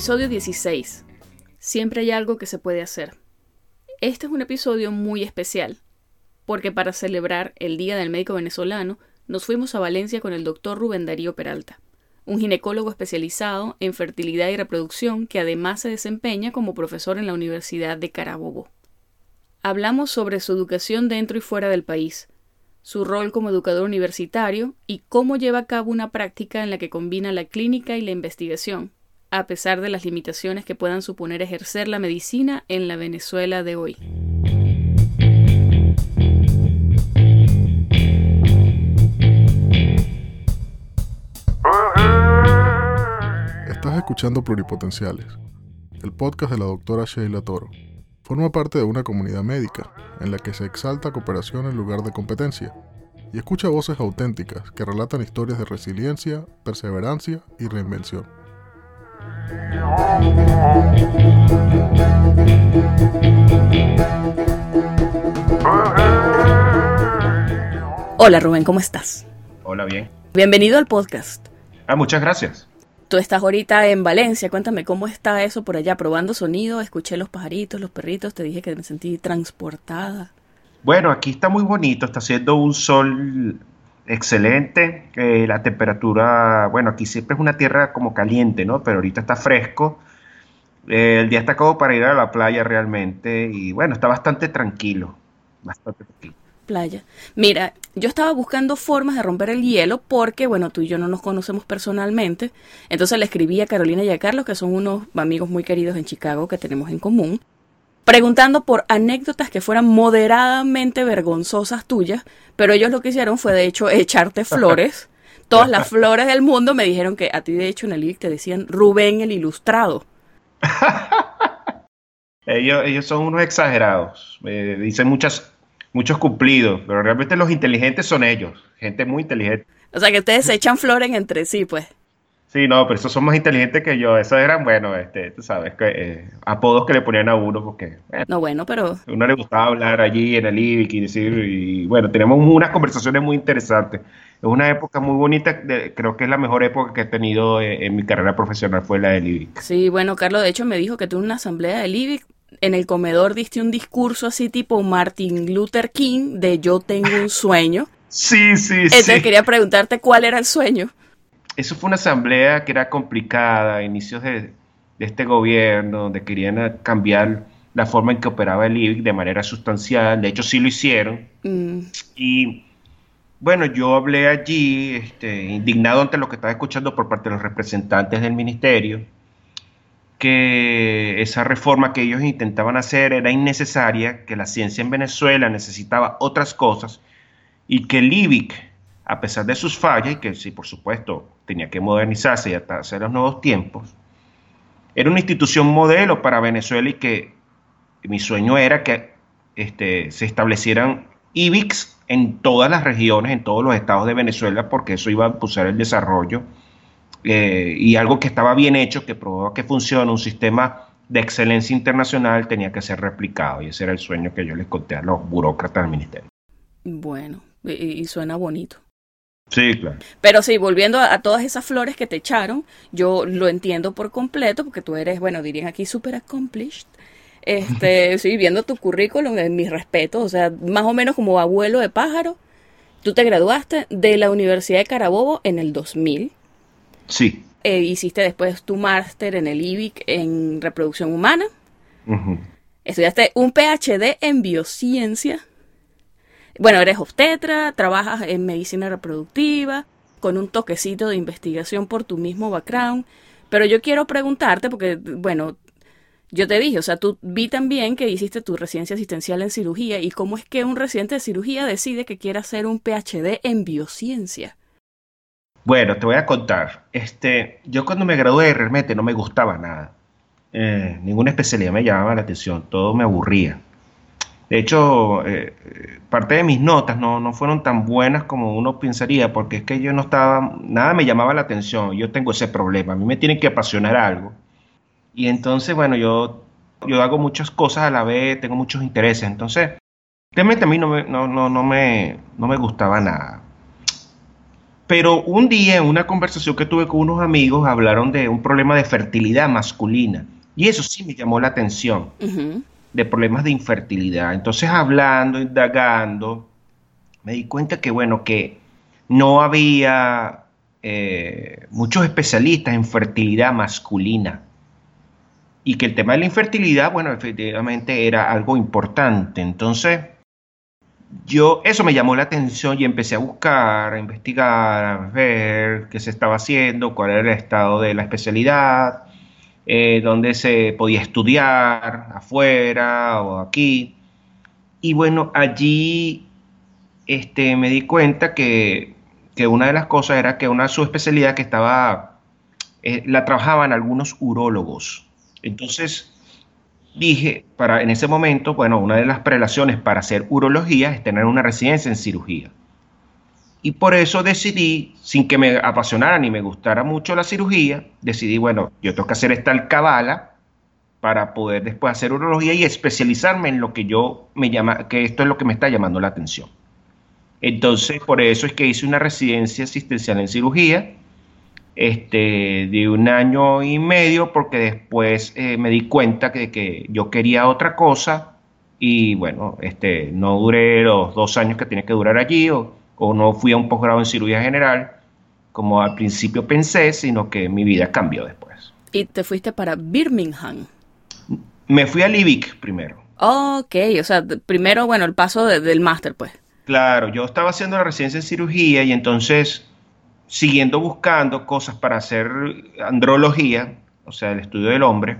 Episodio 16. Siempre hay algo que se puede hacer. Este es un episodio muy especial, porque para celebrar el Día del Médico Venezolano, nos fuimos a Valencia con el doctor Rubén Darío Peralta, un ginecólogo especializado en fertilidad y reproducción que además se desempeña como profesor en la Universidad de Carabobo. Hablamos sobre su educación dentro y fuera del país, su rol como educador universitario y cómo lleva a cabo una práctica en la que combina la clínica y la investigación, a pesar de las limitaciones que puedan suponer ejercer la medicina en la Venezuela de hoy. Estás escuchando Pluripotenciales, el podcast de la doctora Sheila Toro. Forma parte de una comunidad médica en la que se exalta cooperación en lugar de competencia y escucha voces auténticas que relatan historias de resiliencia, perseverancia y reinvención. Hola Rubén, ¿cómo estás? Hola, bien. Bienvenido al podcast. Ah, muchas gracias. Tú estás ahorita en Valencia, cuéntame cómo está eso por allá, probando sonido, escuché los pajaritos, los perritos, te dije que me sentí transportada. Bueno, aquí está muy bonito, está haciendo un sol excelente, la temperatura, bueno, aquí siempre es una tierra como caliente, ¿no? Pero ahorita está fresco, el día está como para ir a la playa realmente y bueno, está bastante tranquilo, bastante tranquilo. Playa. Mira, yo estaba buscando formas de romper el hielo porque, bueno, tú y yo no nos conocemos personalmente. Entonces le escribí a Carolina y a Carlos, que son unos amigos muy queridos en Chicago que tenemos en común, preguntando por anécdotas que fueran moderadamente vergonzosas tuyas, pero ellos lo que hicieron fue de hecho echarte flores. Todas las flores del mundo me dijeron que a ti de hecho en el IBIC te decían Rubén el Ilustrado. Ellos, ellos son unos exagerados, eh, dicen muchas, muchos cumplidos, pero realmente los inteligentes son ellos, gente muy inteligente. O sea que ustedes se echan flores entre sí, pues. Sí, no, pero esos son más inteligentes que yo. Esos eran, bueno, este, tú sabes, que, eh, apodos que le ponían a uno porque bueno, No, bueno, pero a uno le gustaba hablar allí en el IBIC y decir, y bueno, tenemos unas conversaciones muy interesantes. Es una época muy bonita, de- creo que es la mejor época que he tenido eh, en mi carrera profesional, fue la del IBIC. sí, bueno, Carlos de hecho me dijo que tuvo una asamblea del IBIC. En el comedor diste un discurso así tipo Martin Luther King de yo tengo un sueño. Sí, sí, Entonces sí. quería preguntarte cuál era el sueño. Eso fue una asamblea que era complicada, a inicios de, de este gobierno, donde querían cambiar la forma en que operaba el IBIC de manera sustancial. De hecho, sí lo hicieron. Mm, Y bueno, yo hablé allí, este, indignado ante lo que estaba escuchando por parte de los representantes del ministerio, que esa reforma que ellos intentaban hacer era innecesaria, que la ciencia en Venezuela necesitaba otras cosas y que el IBIC, a pesar de sus fallas, y que sí, por supuesto, tenía que modernizarse y adaptarse a los nuevos tiempos, era una institución modelo para Venezuela y que mi sueño era que este, se establecieran IBICs en todas las regiones, en todos los estados de Venezuela, porque eso iba a impulsar el desarrollo eh, y algo que estaba bien hecho, que probaba que funciona, un sistema de excelencia internacional tenía que ser replicado y ese era el sueño que yo les conté a los burócratas del ministerio. bueno, y, y suena bonito. Sí, claro. Pero sí, volviendo a, a todas esas flores que te echaron, yo lo entiendo por completo, porque tú eres, bueno, dirían aquí super accomplished. Este, sí, viendo tu currículum, en mis respetos, o sea, más o menos como abuelo de pájaro, tú te graduaste de la Universidad de Carabobo en el 2000, Sí. eh, hiciste después tu máster en el IBIC en reproducción humana, estudiaste un PhD en biociencia, bueno, eres obstetra, trabajas en medicina reproductiva, con un toquecito de investigación por tu mismo background. Pero yo quiero preguntarte, porque, bueno, yo te dije, o sea, tú vi también que hiciste tu residencia asistencial en cirugía, y cómo es que un residente de cirugía decide que quiere hacer un PhD en biociencia. Bueno, te voy a contar. Este, yo cuando me gradué realmente no me gustaba nada. Eh, ninguna especialidad me llamaba la atención, todo me aburría. De hecho, eh, parte de mis notas no, no fueron tan buenas como uno pensaría, porque es que yo no estaba, nada me llamaba la atención. Yo tengo ese problema, a mí me tiene que apasionar algo. Y entonces, bueno, yo, yo hago muchas cosas a la vez, tengo muchos intereses. Entonces, realmente a mí no me, no, no, no me, no me gustaba nada. Pero un día en una conversación que tuve con unos amigos hablaron de un problema de fertilidad masculina. Y eso sí me llamó la atención, de problemas de infertilidad. Entonces hablando, indagando, me di cuenta que, bueno, que no había eh, muchos especialistas en fertilidad masculina y que el tema de la infertilidad, bueno, efectivamente era algo importante. Entonces, yo, eso me llamó la atención y empecé a buscar, a investigar, a ver qué se estaba haciendo, cuál era el estado de la especialidad, eh, dónde se podía estudiar, afuera o aquí. Y bueno, allí este, me di cuenta que, una de las cosas era que una subespecialidad que estaba, eh, la trabajaban algunos urólogos. Entonces dije, para en ese momento, bueno, una de las prelaciones para hacer urología es tener una residencia en cirugía. Y por eso decidí, sin que me apasionara ni me gustara mucho la cirugía, decidí, bueno, yo tengo que hacer esta alcabala para poder después hacer urología y especializarme en lo que yo me llama, que esto es lo que me está llamando la atención. Entonces, por eso es que hice una residencia asistencial en cirugía este, de un año y medio, porque después eh, me di cuenta que, que, yo quería otra cosa y bueno, este, no duré los dos años que tenía que durar allí o no fui a un posgrado en cirugía general como al principio pensé, sino que mi vida cambió después. ¿Y te fuiste para Birmingham? Me fui a Livic primero. ok, o sea, primero, bueno, el paso del máster, pues. Claro, yo estaba haciendo la residencia en cirugía y entonces siguiendo buscando cosas para hacer andrología, o sea, el estudio del hombre,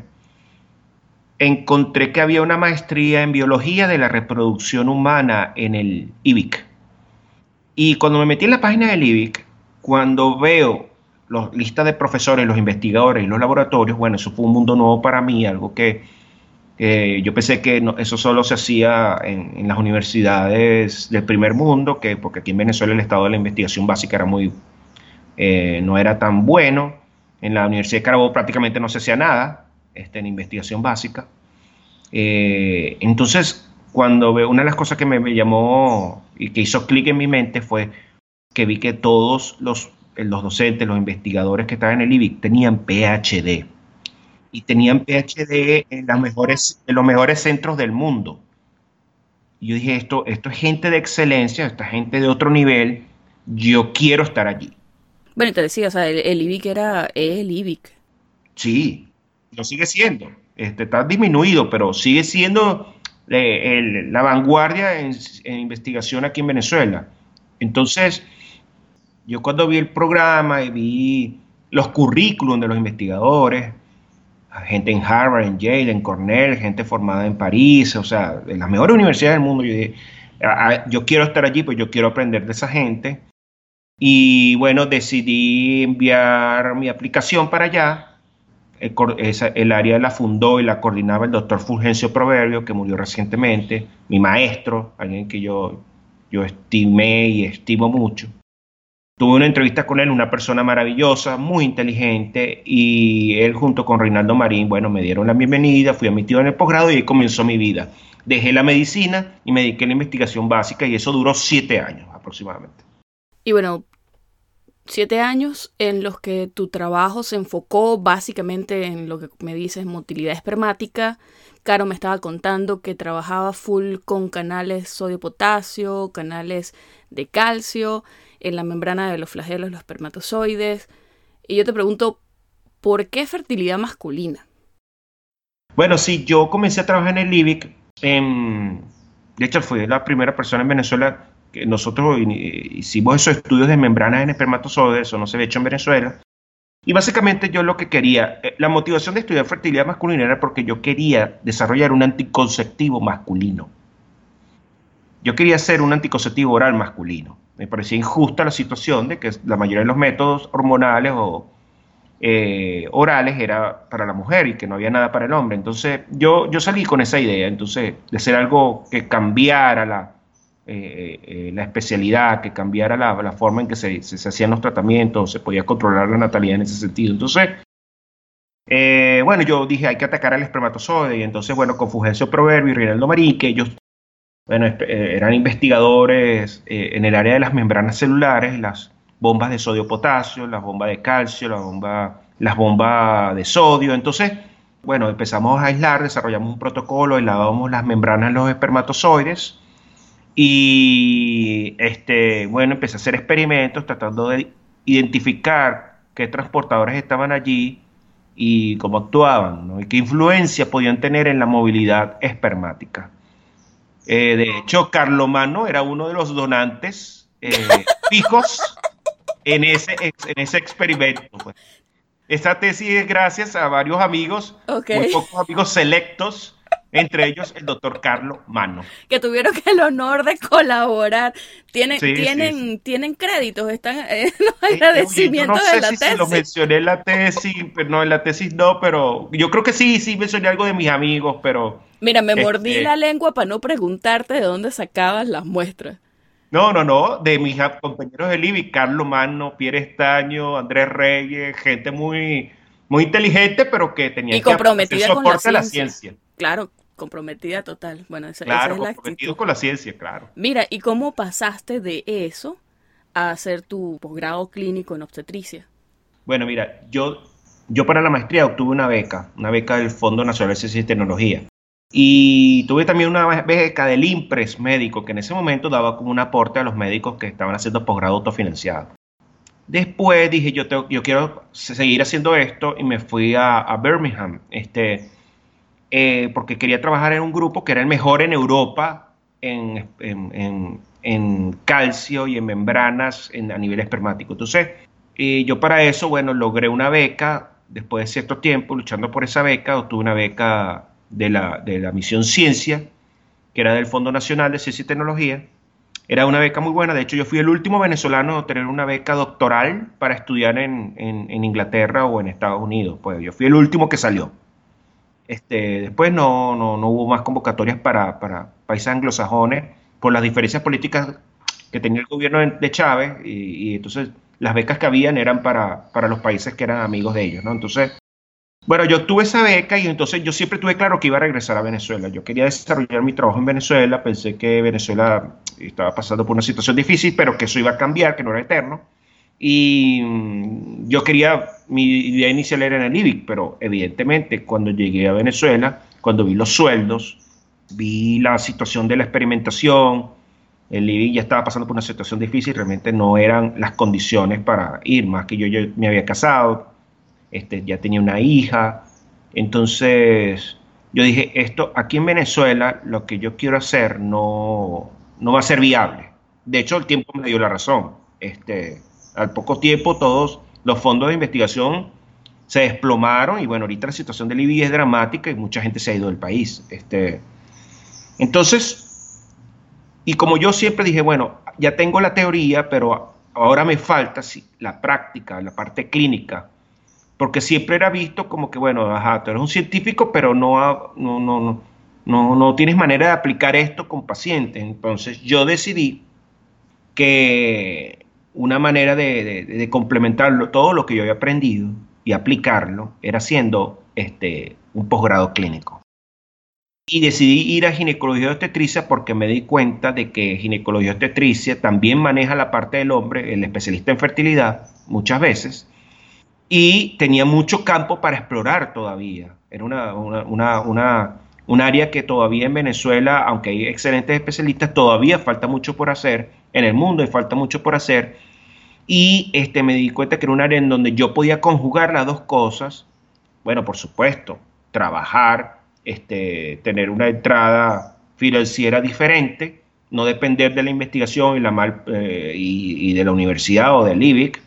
encontré que había una maestría en biología de la reproducción humana en el IBIC. Y cuando me metí en la página del IBIC, cuando veo la lista de profesores, los investigadores y los laboratorios, bueno, eso fue un mundo nuevo para mí, algo que yo pensé que eso solo se hacía en, las universidades del primer mundo, que porque aquí en Venezuela el estado de la investigación básica era muy eh, no era tan bueno. En la Universidad de Carabobo prácticamente no se hacía nada este, en investigación básica. Eh, entonces, cuando veo, una de las cosas que me, llamó y que hizo clic en mi mente fue que vi que todos los, los docentes, los investigadores que estaban en el IBIC tenían PhD. Y tenían PhD en, las mejores, en los mejores centros del mundo. Y yo dije, esto, esto es gente de excelencia, esta gente de otro nivel, yo quiero estar allí. Bueno, te decía, o sea, el, IBIC era el IBIC. Sí, lo sigue siendo. Este, está disminuido, pero sigue siendo eh, la vanguardia en, investigación aquí en Venezuela. Entonces, yo cuando vi el programa y vi los currículums de los investigadores, gente en Harvard, en Yale, en Cornell, gente formada en París, o sea, en las mejores universidades del mundo, yo dije, ah, ah, yo quiero estar allí, pues yo quiero aprender de esa gente. Y bueno, decidí enviar mi aplicación para allá. El, área la fundó y la coordinaba el doctor Fulgencio Proverbio, que murió recientemente, mi maestro, alguien que yo, yo estimé y estimo mucho. Tuve una entrevista con él, una persona maravillosa, muy inteligente, y él junto con Reinaldo Marín, bueno, me dieron la bienvenida, fui admitido en el posgrado y ahí comenzó mi vida. Dejé la medicina y me dediqué a la investigación básica y eso duró siete años aproximadamente. Y bueno, siete años en los que tu trabajo se enfocó básicamente en lo que me dices, motilidad espermática. Caro me estaba contando que trabajaba full con canales sodio-potasio, canales de calcio, en la membrana de los flagelos, los espermatozoides. Y yo te pregunto, ¿por qué fertilidad masculina? Bueno, sí, yo comencé a trabajar en el LIBIC. de hecho, fui la primera persona en Venezuela que nosotros hicimos esos estudios de membranas en espermatozoides, eso no se había hecho en Venezuela. Y básicamente yo lo que quería, eh, la motivación de estudiar fertilidad masculina era porque yo quería desarrollar un anticonceptivo masculino. Yo quería hacer un anticonceptivo oral masculino. Me parecía injusta la situación de que la mayoría de los métodos hormonales o eh, orales era para la mujer y que no había nada para el hombre. Entonces yo, yo salí con esa idea, entonces, de hacer algo que cambiara la, eh, eh, la especialidad, que cambiara la, forma en que se, hacían los tratamientos, se podía controlar la natalidad en ese sentido. Entonces, eh, bueno, yo dije, hay que atacar al espermatozoide, y entonces, bueno, con Fulgencio Proverbio y Reinaldo Marín, que ellos, bueno, eran investigadores en el área de las membranas celulares, las, bombas de sodio-potasio, las bombas de calcio, la bomba, las bombas de sodio. Entonces, bueno, empezamos a aislar, desarrollamos un protocolo, aislábamos las membranas de los espermatozoides y, este, bueno, empecé a hacer experimentos tratando de identificar qué transportadores estaban allí y cómo actuaban, y qué influencia podían tener en la movilidad espermática. Eh, de hecho, Carlomano era uno de los donantes eh, fijos en ese, en ese experimento. Pues. Esta tesis es gracias a varios amigos, muy pocos amigos selectos, entre ellos el doctor Carlos Mano. Que tuvieron el honor de colaborar. Tienen, tienen, tienen créditos, están en los agradecimientos no de la si tesis. lo mencioné en la tesis, pero no, en la tesis no, pero yo creo que sí, sí mencioné algo de mis amigos, pero... Mira, me mordí este la lengua para no preguntarte de dónde sacabas las muestras. No, no, no, de mis compañeros de Libby, Carlos Mano, Pierre Estaño, Andrés Reyes, gente muy, muy inteligente, pero que tenía y comprometida que con la ciencia. la ciencia. Claro, comprometida total. Bueno, esa, claro, es la comprometido con la ciencia, claro. Mira, ¿y cómo pasaste de eso a hacer tu posgrado clínico en obstetricia? Bueno, mira, yo, yo para la maestría obtuve una beca, una beca del Fondo Nacional de Ciencia y Tecnología. Y tuve también una beca del IMPRES médico, que en ese momento daba como un aporte a los médicos que estaban haciendo posgrado autofinanciado. Después dije, yo, yo quiero seguir haciendo esto y me fui a, Birmingham, este, eh, porque quería trabajar en un grupo que era el mejor en Europa en, en, calcio y en membranas a nivel espermático. Entonces, eh, yo para eso, bueno, logré una beca, después de cierto tiempo luchando por esa beca, obtuve una beca de la, de la misión Ciencia, que era del Fondo Nacional de Ciencia y Tecnología. Era una beca muy buena, de hecho yo fui el último venezolano a tener una beca doctoral para estudiar en, en, Inglaterra o en Estados Unidos, pues yo fui el último que salió. Este, después no, no, no hubo más convocatorias para, para, países anglosajones por las diferencias políticas que tenía el gobierno de Chávez y, y entonces las becas que habían eran para, para, los países que eran amigos de ellos, ¿no? Entonces bueno, yo tuve esa beca y entonces yo siempre tuve claro que iba a regresar a Venezuela. Yo quería desarrollar mi trabajo en Venezuela, pensé que Venezuela estaba pasando por una situación difícil, pero que eso iba a cambiar, que no era eterno. Y mm, yo quería, mi idea inicial era en el IBIC, pero evidentemente cuando llegué a Venezuela, cuando vi los sueldos, vi la situación de la experimentación, el IBIC ya estaba pasando por una situación difícil, realmente no eran las condiciones para ir, más que yo, yo me había casado, este, ya tenía una hija. Entonces, yo dije, esto aquí en Venezuela, lo que yo quiero hacer no, no va a ser viable. De hecho, el tiempo me dio la razón. Este, al poco tiempo, todos los fondos de investigación se desplomaron y bueno, ahorita la situación de Libia es dramática y mucha gente se ha ido del país. Este, entonces, y como yo siempre dije, bueno, ya tengo la teoría, pero ahora me falta la práctica, la parte clínica porque siempre era visto como que, bueno, ajá, tú eres un científico, pero no, no, no, no, no tienes manera de aplicar esto con pacientes. Entonces yo decidí que una manera de, de, complementarlo, todo lo que yo había aprendido y aplicarlo, era haciendo este, un posgrado clínico. Y decidí ir a ginecología de obstetricia porque me di cuenta de que ginecología de obstetricia también maneja la parte del hombre, el especialista en fertilidad, muchas veces, y tenía mucho campo para explorar todavía. Era una, una, un área que todavía en Venezuela, aunque hay excelentes especialistas, todavía falta mucho por hacer. En el mundo hay falta mucho por hacer. Y este, me di cuenta que era un área en donde yo podía conjugar las dos cosas. Bueno, por supuesto, trabajar, este, tener una entrada financiera diferente, no depender de la investigación y, la mal, eh, y, y de la universidad o del IBIC,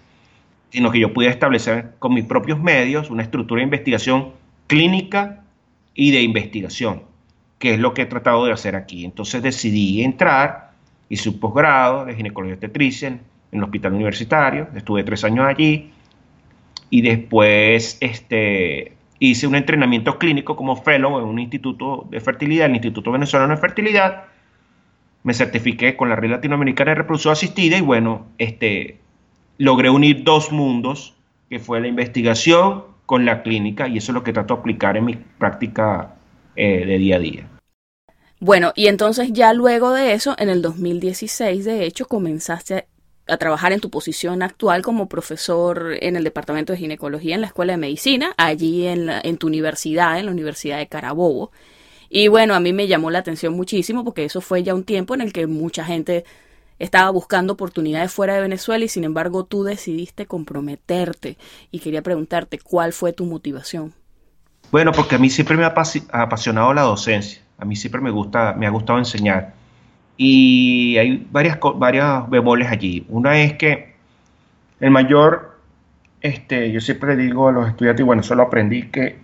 sino que yo pudiera establecer con mis propios medios una estructura de investigación clínica y de investigación, que es lo que he tratado de hacer aquí. Entonces decidí entrar, hice un posgrado de ginecología obstetricia en, el hospital universitario, estuve tres años allí, y después este, hice un entrenamiento clínico como fellow en un instituto de fertilidad, el Instituto Venezolano de Fertilidad, me certifiqué con la Red Latinoamericana de Reproducción Asistida y bueno, este, logré unir dos mundos, que fue la investigación con la clínica, y eso es lo que trato de aplicar en mi práctica eh, de día a día. Bueno, y entonces ya luego de eso, en el 2016, de hecho, comenzaste a trabajar en tu posición actual como profesor en el Departamento de Ginecología en la Escuela de Medicina, allí en, en tu universidad, en la Universidad de Carabobo. Y bueno, a mí me llamó la atención muchísimo porque eso fue ya un tiempo en el que mucha gente estaba buscando oportunidades fuera de Venezuela y sin embargo tú decidiste comprometerte. Y quería preguntarte, ¿cuál fue tu motivación? Bueno, porque a mí siempre me ha apasionado la docencia. A mí siempre me gusta, me ha gustado enseñar. Y hay varias, varias bemoles allí. Una es que el mayor, este, yo siempre digo a los estudiantes, y bueno, eso lo aprendí, que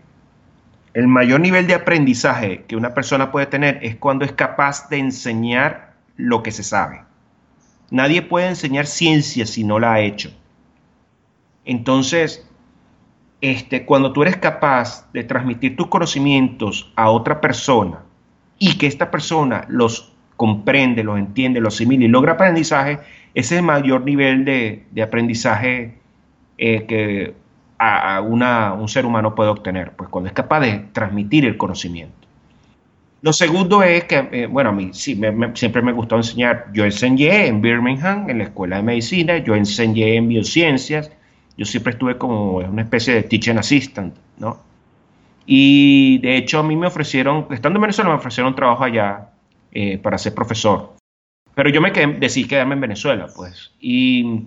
el mayor nivel de aprendizaje que una persona puede tener es cuando es capaz de enseñar lo que se sabe. Nadie puede enseñar ciencia si no la ha hecho. Entonces, este, cuando tú eres capaz de transmitir tus conocimientos a otra persona y que esta persona los comprende, los entiende, los asimila y logra aprendizaje, ese es el mayor nivel de, aprendizaje eh, que a, un ser humano puede obtener, pues cuando es capaz de transmitir el conocimiento. Lo segundo es que, eh, bueno, a mí sí, siempre me gustó enseñar. Yo enseñé en Birmingham, en la Escuela de Medicina, yo enseñé en biociencias, yo siempre estuve como una especie de teaching assistant, ¿no? Y de hecho a mí me ofrecieron, estando en Venezuela, me ofrecieron trabajo allá eh, para ser profesor. Pero yo me quedé, decidí quedarme en Venezuela, pues. Y,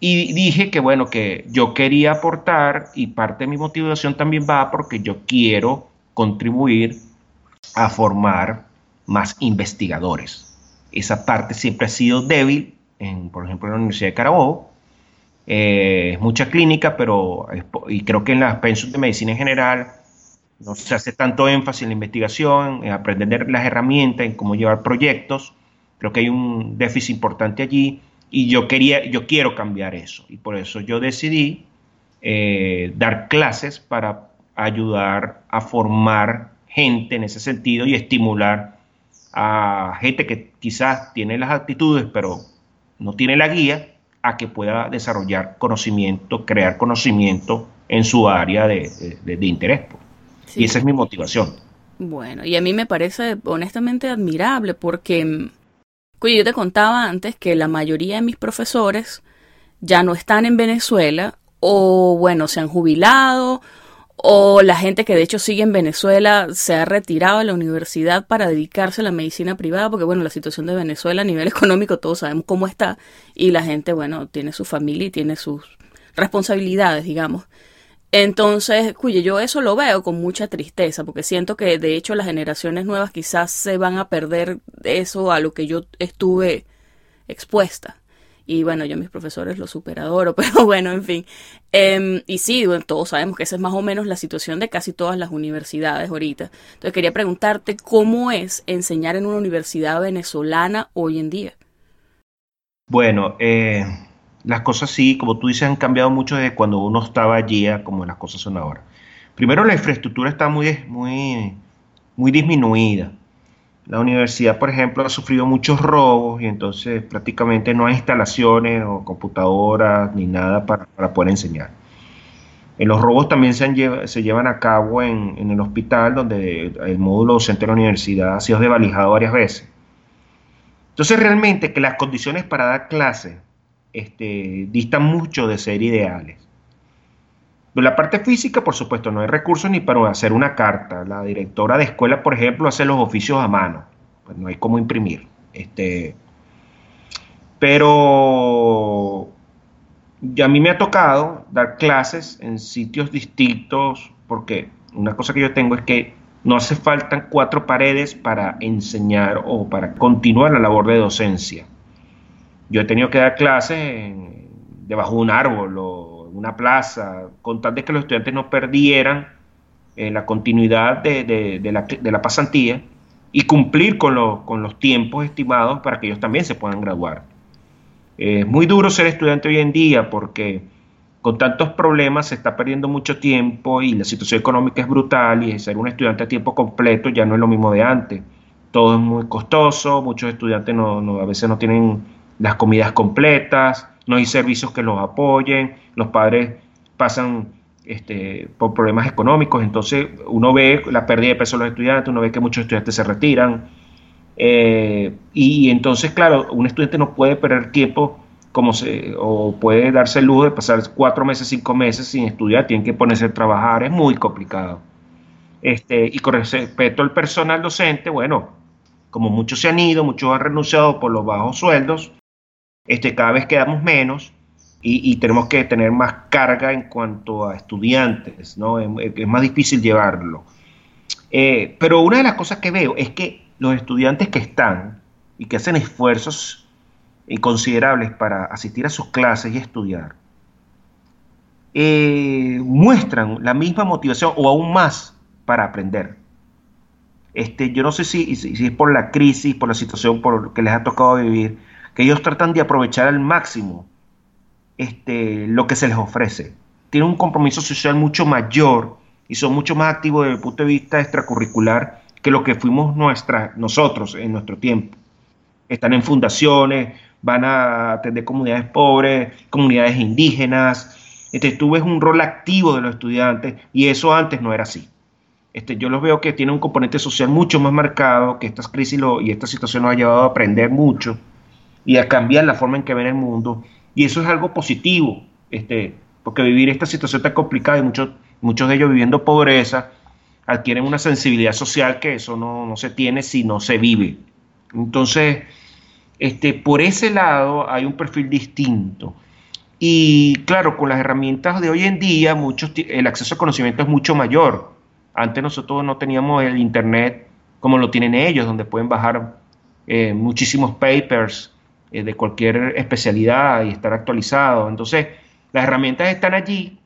y dije que, bueno, que yo quería aportar y parte de mi motivación también va porque yo quiero contribuir a formar más investigadores. Esa parte siempre ha sido débil, en, por ejemplo, en la Universidad de Carabobo. Eh, mucha clínica, pero y creo que en las pensiones de medicina en general no se hace tanto énfasis en la investigación, en aprender las herramientas, en cómo llevar proyectos. Creo que hay un déficit importante allí y yo quería, yo quiero cambiar eso y por eso yo decidí eh, dar clases para ayudar a formar gente en ese sentido y estimular a gente que quizás tiene las actitudes pero no tiene la guía a que pueda desarrollar conocimiento, crear conocimiento en su área de, interés. Pues. Y esa es mi motivación. Bueno, y a mí me parece honestamente admirable porque, yo te contaba antes que la mayoría de mis profesores ya no están en Venezuela o, bueno, se han jubilado o la gente que de hecho sigue en Venezuela se ha retirado de la universidad para dedicarse a la medicina privada, porque bueno, la situación de Venezuela a nivel económico todos sabemos cómo está y la gente, bueno, tiene su familia y tiene sus responsabilidades, digamos. Entonces, cuyo yo eso lo veo con mucha tristeza, porque siento que de hecho las generaciones nuevas quizás se van a perder eso a lo que yo estuve expuesta. Y bueno, yo mis profesores los superadoro, pero bueno, en fin. Em, y sí, todos sabemos que esa es más o menos la situación de casi todas las universidades ahorita. Entonces quería preguntarte cómo es enseñar en una universidad venezolana hoy en día. Bueno, eh, las cosas sí, como tú dices, han cambiado mucho desde cuando uno estaba allí como las cosas son ahora. Primero, la infraestructura está muy, muy, muy disminuida. La universidad, por ejemplo, ha sufrido muchos robos y entonces prácticamente no hay instalaciones o computadoras ni nada para, poder enseñar. En los robos también se, se llevan a cabo en, en, el hospital, donde el módulo docente de la universidad ha sido desvalijado varias veces. Entonces, realmente que las condiciones para dar clases este, distan mucho de ser ideales. La parte física, por supuesto, no hay recursos ni para hacer una carta. La directora de escuela, por ejemplo, hace los oficios a mano. Pues no hay cómo imprimir. Este, pero a mí me ha tocado dar clases en sitios distintos, porque una cosa que yo tengo es que no hace falta cuatro paredes para enseñar o para continuar la labor de docencia. Yo he tenido que dar clases debajo de un árbol o una plaza, con tal de que los estudiantes no perdieran eh, la continuidad de, la, pasantía y cumplir con, los tiempos estimados para que ellos también se puedan graduar. es muy duro ser estudiante hoy en día porque con tantos problemas se está perdiendo mucho tiempo y la situación económica es brutal y ser un estudiante a tiempo completo ya no es lo mismo de antes. Todo es muy costoso, muchos estudiantes no, a veces no tienen las comidas completas, no hay servicios que los apoyen, los padres pasan este, por problemas económicos, entonces uno ve la pérdida de peso de los estudiantes, uno ve que muchos estudiantes se retiran, eh, y entonces, claro, un estudiante no puede perder tiempo como se, o puede darse el lujo de pasar cuatro meses, cinco meses sin estudiar, tienen que ponerse a trabajar, es muy complicado. Este, y con respecto al personal docente, bueno, como muchos se han ido, muchos han renunciado por los bajos sueldos, este, cada vez quedamos menos y, tenemos que tener más carga en cuanto a estudiantes, ¿no? Es, más difícil llevarlo. Eh, pero una de las cosas que veo es que los estudiantes que están y que hacen esfuerzos considerables para asistir a sus clases y estudiar, eh, muestran la misma motivación o aún más para aprender. Este, yo no sé si, si, es por la crisis, por la situación por que les ha tocado vivir, que ellos tratan de aprovechar al máximo este, lo que se les ofrece. Tienen un compromiso social mucho mayor y son mucho más activos desde el punto de vista extracurricular que lo que fuimos nosotros en nuestro tiempo. Están en fundaciones, van a atender comunidades pobres, comunidades indígenas. Este, tú un rol activo de los estudiantes y eso antes no era así. Este, yo los veo que tiene un componente social mucho más marcado, que estas crisis y esta situación nos ha llevado a aprender mucho y a cambiar la forma en que ven el mundo. Y eso es algo positivo, este, porque vivir esta situación tan complicada y muchos, muchos de ellos viviendo pobreza, adquieren una sensibilidad social que eso no, no se tiene si no se vive. Entonces, este, por ese lado hay un perfil distinto. Y claro, con las herramientas de hoy en día, muchos, el acceso al conocimiento es mucho mayor. Antes nosotros no teníamos el Internet como lo tienen ellos, donde pueden bajar eh, muchísimos papers eh, de cualquier especialidad y estar actualizado. Entonces, las herramientas están allí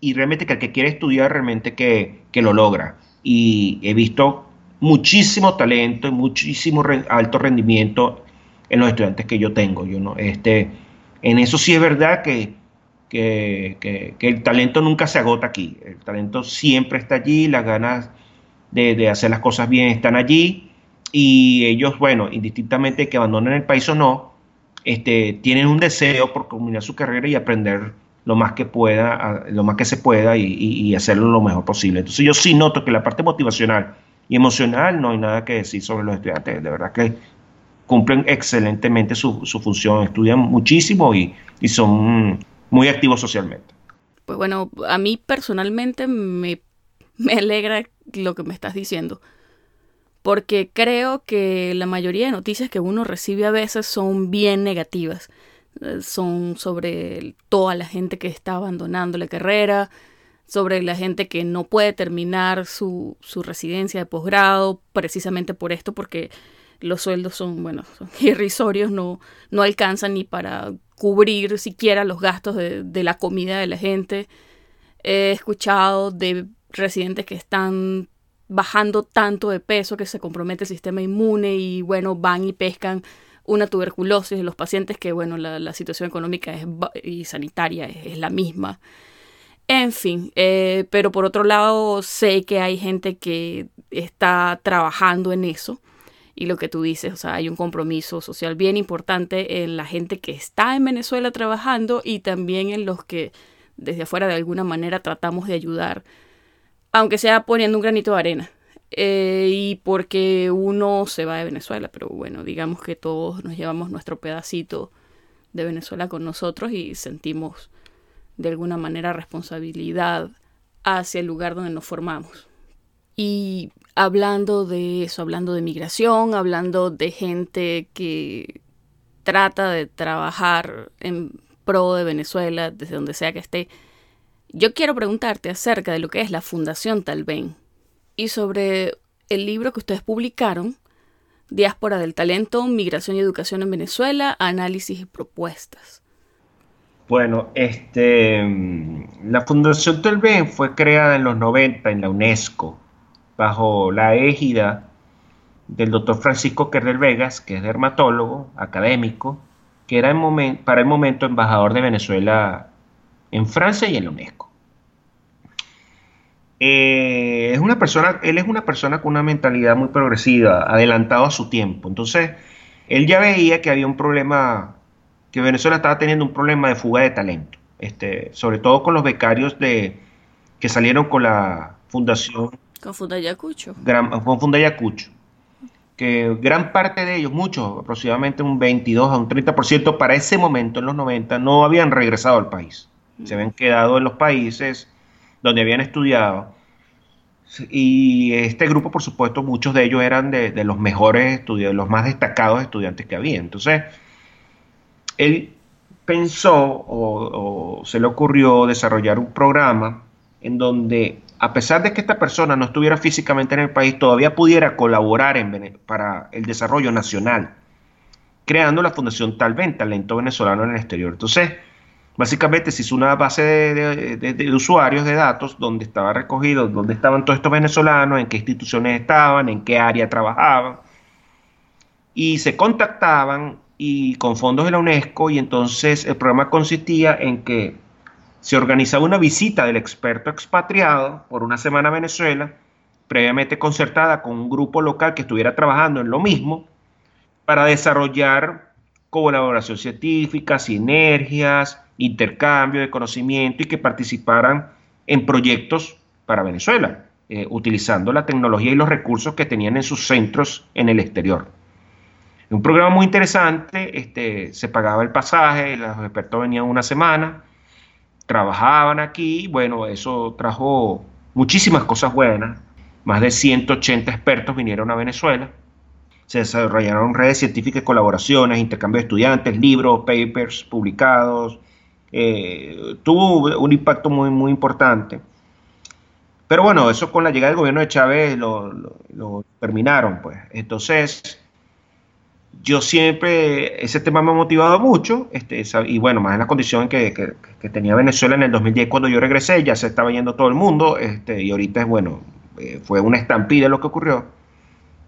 y realmente que el que quiere estudiar realmente que, lo logra. Y he visto muchísimo talento y muchísimo alto rendimiento en los estudiantes que yo tengo. Yo no, este, en eso sí es verdad que, que, el talento nunca se agota aquí. El talento siempre está allí, las ganas de, de hacer las cosas bien están allí y ellos, bueno, indistintamente que abandonen el país o no, este, tienen un deseo por culminar su carrera y aprender lo más que pueda, lo más que se pueda y, hacerlo lo mejor posible. Entonces yo sí noto que la parte motivacional y emocional no hay nada que decir sobre los estudiantes. De verdad que cumplen excelentemente su, función, estudian muchísimo y, y son muy activos socialmente. Pues bueno, a mí personalmente me, me alegra lo que me estás diciendo porque creo que la mayoría de noticias que uno recibe a veces son bien negativas. Eh, son sobre toda la gente que está abandonando la carrera, sobre la gente que no puede terminar su, su residencia de posgrado, precisamente por esto, porque los sueldos son, bueno, son irrisorios, no, no alcanzan ni para cubrir siquiera los gastos de, de la comida de la gente. He escuchado de residentes que están bajando tanto de peso que se compromete el sistema inmune y bueno, van y pescan una tuberculosis de los pacientes que bueno, la, situación económica y sanitaria es, la misma. En fin, eh, pero por otro lado sé que hay gente que está trabajando en eso y lo que tú dices, o sea, hay un compromiso social bien importante en la gente que está en Venezuela trabajando y también en los que desde afuera de alguna manera tratamos de ayudar aunque sea poniendo un granito de arena. Eh, y porque uno se va de Venezuela, pero bueno, digamos que todos nos llevamos nuestro pedacito de Venezuela con nosotros y sentimos de alguna manera responsabilidad hacia el lugar donde nos formamos. Y hablando de eso, hablando de migración, hablando de gente que trata de trabajar en pro de Venezuela, desde donde sea que esté, yo quiero preguntarte acerca de lo que es la Fundación Talben y sobre el libro que ustedes publicaron, Diáspora del Talento, Migración y Educación en Venezuela, Análisis y Propuestas. Bueno, este, la Fundación Talben fue creada en los 90 en la UNESCO, bajo la égida del doctor Francisco Kerder Vegas, que es dermatólogo, académico, que era para el momento embajador de Venezuela en Francia y en la UNESCO. Eh, es una persona, él es una persona con una mentalidad muy progresiva, adelantado a su tiempo. Entonces, él ya veía que había un problema, que Venezuela estaba teniendo un problema de fuga de talento, este, sobre todo con los becarios de, que salieron con la fundación. Con Fundayacucho. con Fundayacucho. que gran parte de ellos, muchos, aproximadamente un 22 a un 30% para ese momento, en los 90, no habían regresado al país. Se habían quedado en los países donde habían estudiado. Y este grupo, por supuesto, muchos de ellos eran de, de los mejores estudiantes, los más destacados estudiantes que había. Entonces, él pensó o, se le ocurrió desarrollar un programa en donde, a pesar de que esta persona no estuviera físicamente en el país, todavía pudiera colaborar en, para el desarrollo nacional, creando la Fundación Talvent, Talento Venezolano en el Exterior. Entonces, básicamente se hizo una base de, usuarios, de datos, donde estaba recogido, dónde estaban todos estos venezolanos, en qué instituciones estaban, en qué área trabajaban, y se contactaban y con fondos de la UNESCO y entonces el programa consistía en que se organizaba una visita del experto expatriado por una semana a Venezuela, previamente concertada con un grupo local que estuviera trabajando en lo mismo, para desarrollar colaboración científica, sinergias, intercambio de conocimiento y que participaran en proyectos para Venezuela, eh, utilizando la tecnología y los recursos que tenían en sus centros en el exterior. Un programa muy interesante, este, se pagaba el pasaje, los expertos venían una semana, trabajaban aquí, bueno, eso trajo muchísimas cosas buenas. Más de 180 expertos vinieron a Venezuela. Se desarrollaron redes científicas, colaboraciones, intercambio de estudiantes, libros, papers publicados. Eh, tuvo un impacto muy, muy importante. Pero bueno, eso con la llegada del gobierno de Chávez lo, lo terminaron, pues. Entonces, yo siempre, ese tema me ha motivado mucho, este, y bueno, más en la condición que, que, tenía Venezuela en el 2010 cuando yo regresé, ya se estaba yendo todo el mundo, este, y ahorita es bueno, eh, fue una estampida lo que ocurrió.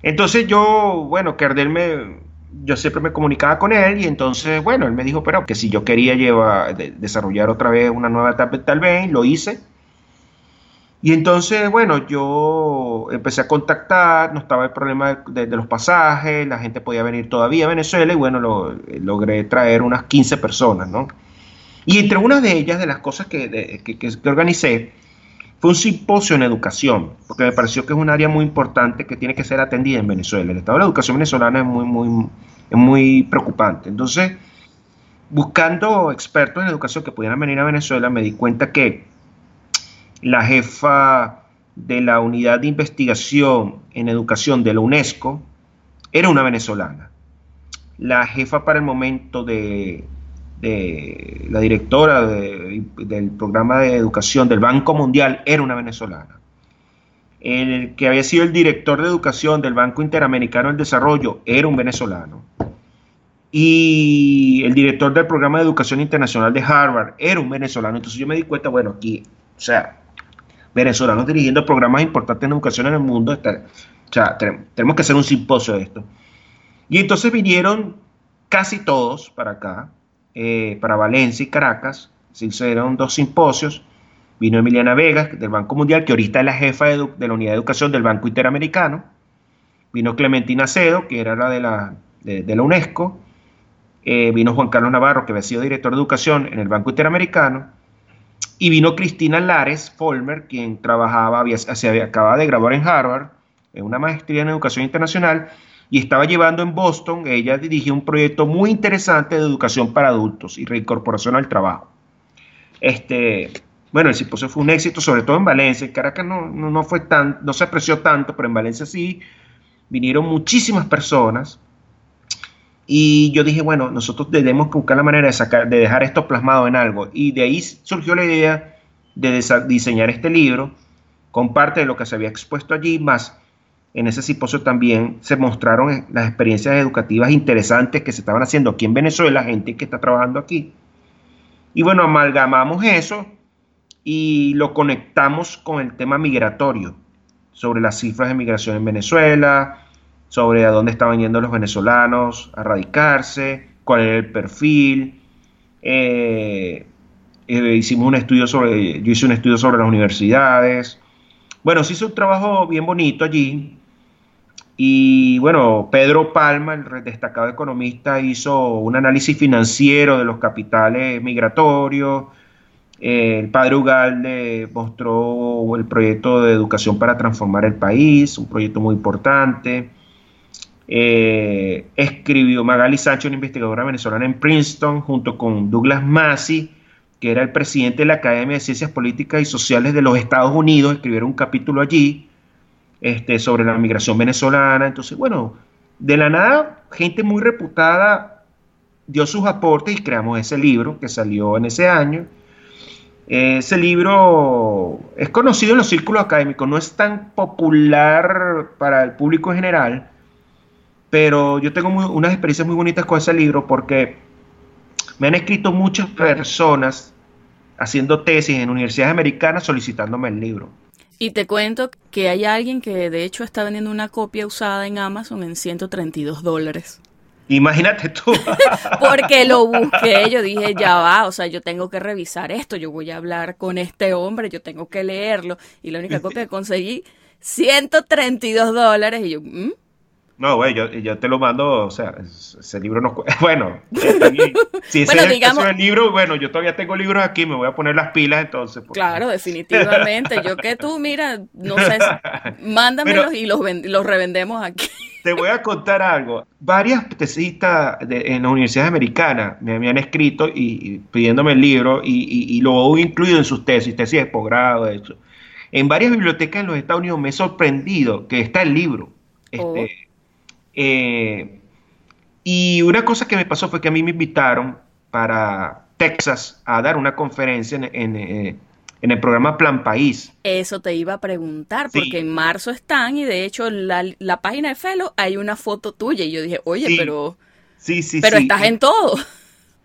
Entonces yo, bueno, Cardel me, yo siempre me comunicaba con él y entonces, bueno, él me dijo, pero que si yo quería llevar, desarrollar otra vez una nueva etapa tal vez, lo hice y entonces, bueno, yo empecé a contactar, no estaba el problema de, los pasajes, la gente podía venir todavía a Venezuela y bueno, lo, logré traer unas 15 personas, ¿no? Y entre una de ellas, de las cosas que, que, organicé, fue un simposio en educación, porque me pareció que es un área muy importante que tiene que ser atendida en Venezuela. El estado de la educación venezolana es muy, muy, es muy preocupante. Entonces, buscando expertos en educación que pudieran venir a Venezuela, me di cuenta que la jefa de la unidad de investigación en educación de la UNESCO era una venezolana. La jefa para el momento de, la directora del programa de educación del Banco Mundial era una venezolana. El que había sido el director de educación del Banco Interamericano del Desarrollo era un venezolano. Y el director del programa de educación internacional de Harvard era un venezolano. Entonces yo me di cuenta, bueno, aquí, o sea, venezolanos dirigiendo programas importantes en educación en el mundo. o sea, tenemos que hacer un simposio de esto. Y entonces vinieron casi todos para acá, eh, para Valencia y Caracas. Se hicieron dos simposios. Vino Emiliana Vegas del Banco Mundial, que ahorita es la jefa de, la unidad de educación del Banco Interamericano. Vino Clementina Cedo, que era la de la, UNESCO. Eh, vino Juan Carlos Navarro, que había sido director de educación en el Banco Interamericano y vino Cristina Lares Folmer, quien trabajaba, se había, acababa de graduar en Harvard, en una maestría en educación internacional, y estaba llevando en Boston, ella dirigió un proyecto muy interesante de educación para adultos y reincorporación al trabajo. Este, bueno, el simposio fue un éxito, sobre todo en Valencia. En Caracas no, no, fue tan, no se apreció tanto, pero en Valencia sí vinieron muchísimas personas. Y yo dije, bueno, nosotros debemos buscar la manera de, sacar, de dejar esto plasmado en algo. Y de ahí surgió la idea de diseñar este libro con parte de lo que se había expuesto allí, más en ese simposio también se mostraron las experiencias educativas interesantes que se estaban haciendo aquí en Venezuela, gente que está trabajando aquí. Y bueno, amalgamamos eso y lo conectamos con el tema migratorio, sobre las cifras de migración en Venezuela, sobre a dónde estaban yendo los venezolanos a radicarse, cuál era el perfil. Eh, eh, hicimos un estudio sobre, yo hice un estudio sobre las universidades. Bueno, se hizo un trabajo bien bonito allí. Y bueno, Pedro Palma, el destacado economista, hizo un análisis financiero de los capitales migratorios. el padre Ugalde mostró el proyecto de educación para transformar el país, un proyecto muy importante. Eh, escribió Magali Sánchez, una investigadora venezolana en Princeton, junto con Douglas Massey, que era el presidente de la Academia de Ciencias Políticas y Sociales de los Estados Unidos, escribieron un capítulo allí este, sobre la migración venezolana. Entonces, bueno, de la nada, gente muy reputada dio sus aportes y creamos ese libro que salió en ese año. Ese libro es conocido en los círculos académicos, no es tan popular para el público en general, pero yo tengo unas experiencias muy bonitas con ese libro porque me han escrito muchas personas haciendo tesis en universidades americanas solicitándome el libro. Y te cuento que hay alguien que de hecho está vendiendo una copia usada en Amazon en 132 dólares. Imagínate tú. Porque lo busqué, yo dije, ya va, o sea, yo tengo que revisar esto, yo voy a hablar con este hombre, yo tengo que leerlo. Y la única copia que conseguí, 132 dólares. Y yo, ¿Mm? No, güey, yo, yo, te lo mando, o sea, ese libro no... Bueno, si ese es el libro, bueno, yo todavía tengo libros aquí, me voy a poner las pilas entonces. Claro, definitivamente. Yo que tú, mira, no sé, mándamelos y los, los revendemos aquí. Te voy a contar algo. Varias tesistas en las universidades americanas me habían escrito y, pidiéndome el libro y, y, lo he incluido en sus tesis, tesis de posgrado, de hecho. En varias bibliotecas en los Estados Unidos me he sorprendido que está el libro. Oh. Eh, y una cosa que me pasó fue que a mí me invitaron para Texas a dar una conferencia en, eh, el programa Plan País. Eso te iba a preguntar, porque en marzo están y de hecho en la, página de Felo hay una foto tuya y yo dije, oye, pero, sí, sí, pero estás en todo.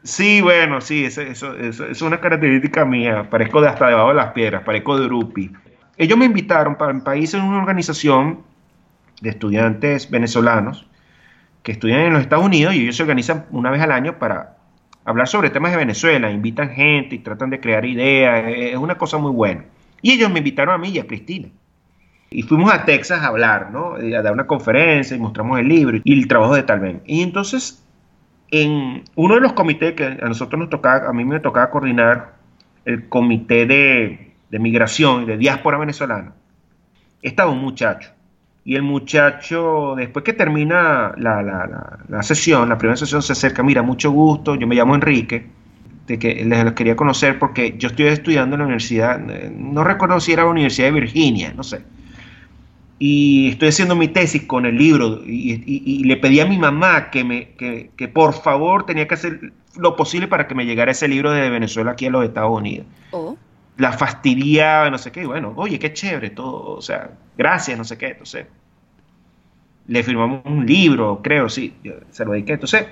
Sí, bueno, sí, eso, eso, es una característica mía. Parezco de hasta debajo de las piedras, parezco de Urupi. Ellos me invitaron para el país en una organización de estudiantes venezolanos que estudian en los Estados Unidos y ellos se organizan una vez al año para hablar sobre temas de Venezuela, invitan gente y tratan de crear ideas, es una cosa muy buena. Y ellos me invitaron a mí y a Cristina. Y fuimos a Texas a hablar, ¿no? A dar una conferencia y mostramos el libro y el trabajo de Talven. Y entonces, en uno de los comités que a nosotros nos tocaba, a mí me tocaba coordinar el comité de, de migración y de diáspora venezolana, estaba un muchacho y el muchacho, después que termina la, la, la, sesión, la primera sesión, se acerca, mira, mucho gusto, yo me llamo Enrique, de que les quería conocer porque yo estoy estudiando en la universidad, no recuerdo si era la Universidad de Virginia, no sé. Y estoy haciendo mi tesis con el libro y, le pedí a mi mamá que, me, que, que, por favor tenía que hacer lo posible para que me llegara ese libro de Venezuela aquí a los Estados Unidos. Oh. La fastidiaba, no sé qué, y bueno, oye, qué chévere todo, o sea, gracias, no sé qué. Entonces, le firmamos un libro, creo, sí, se lo dediqué. Entonces,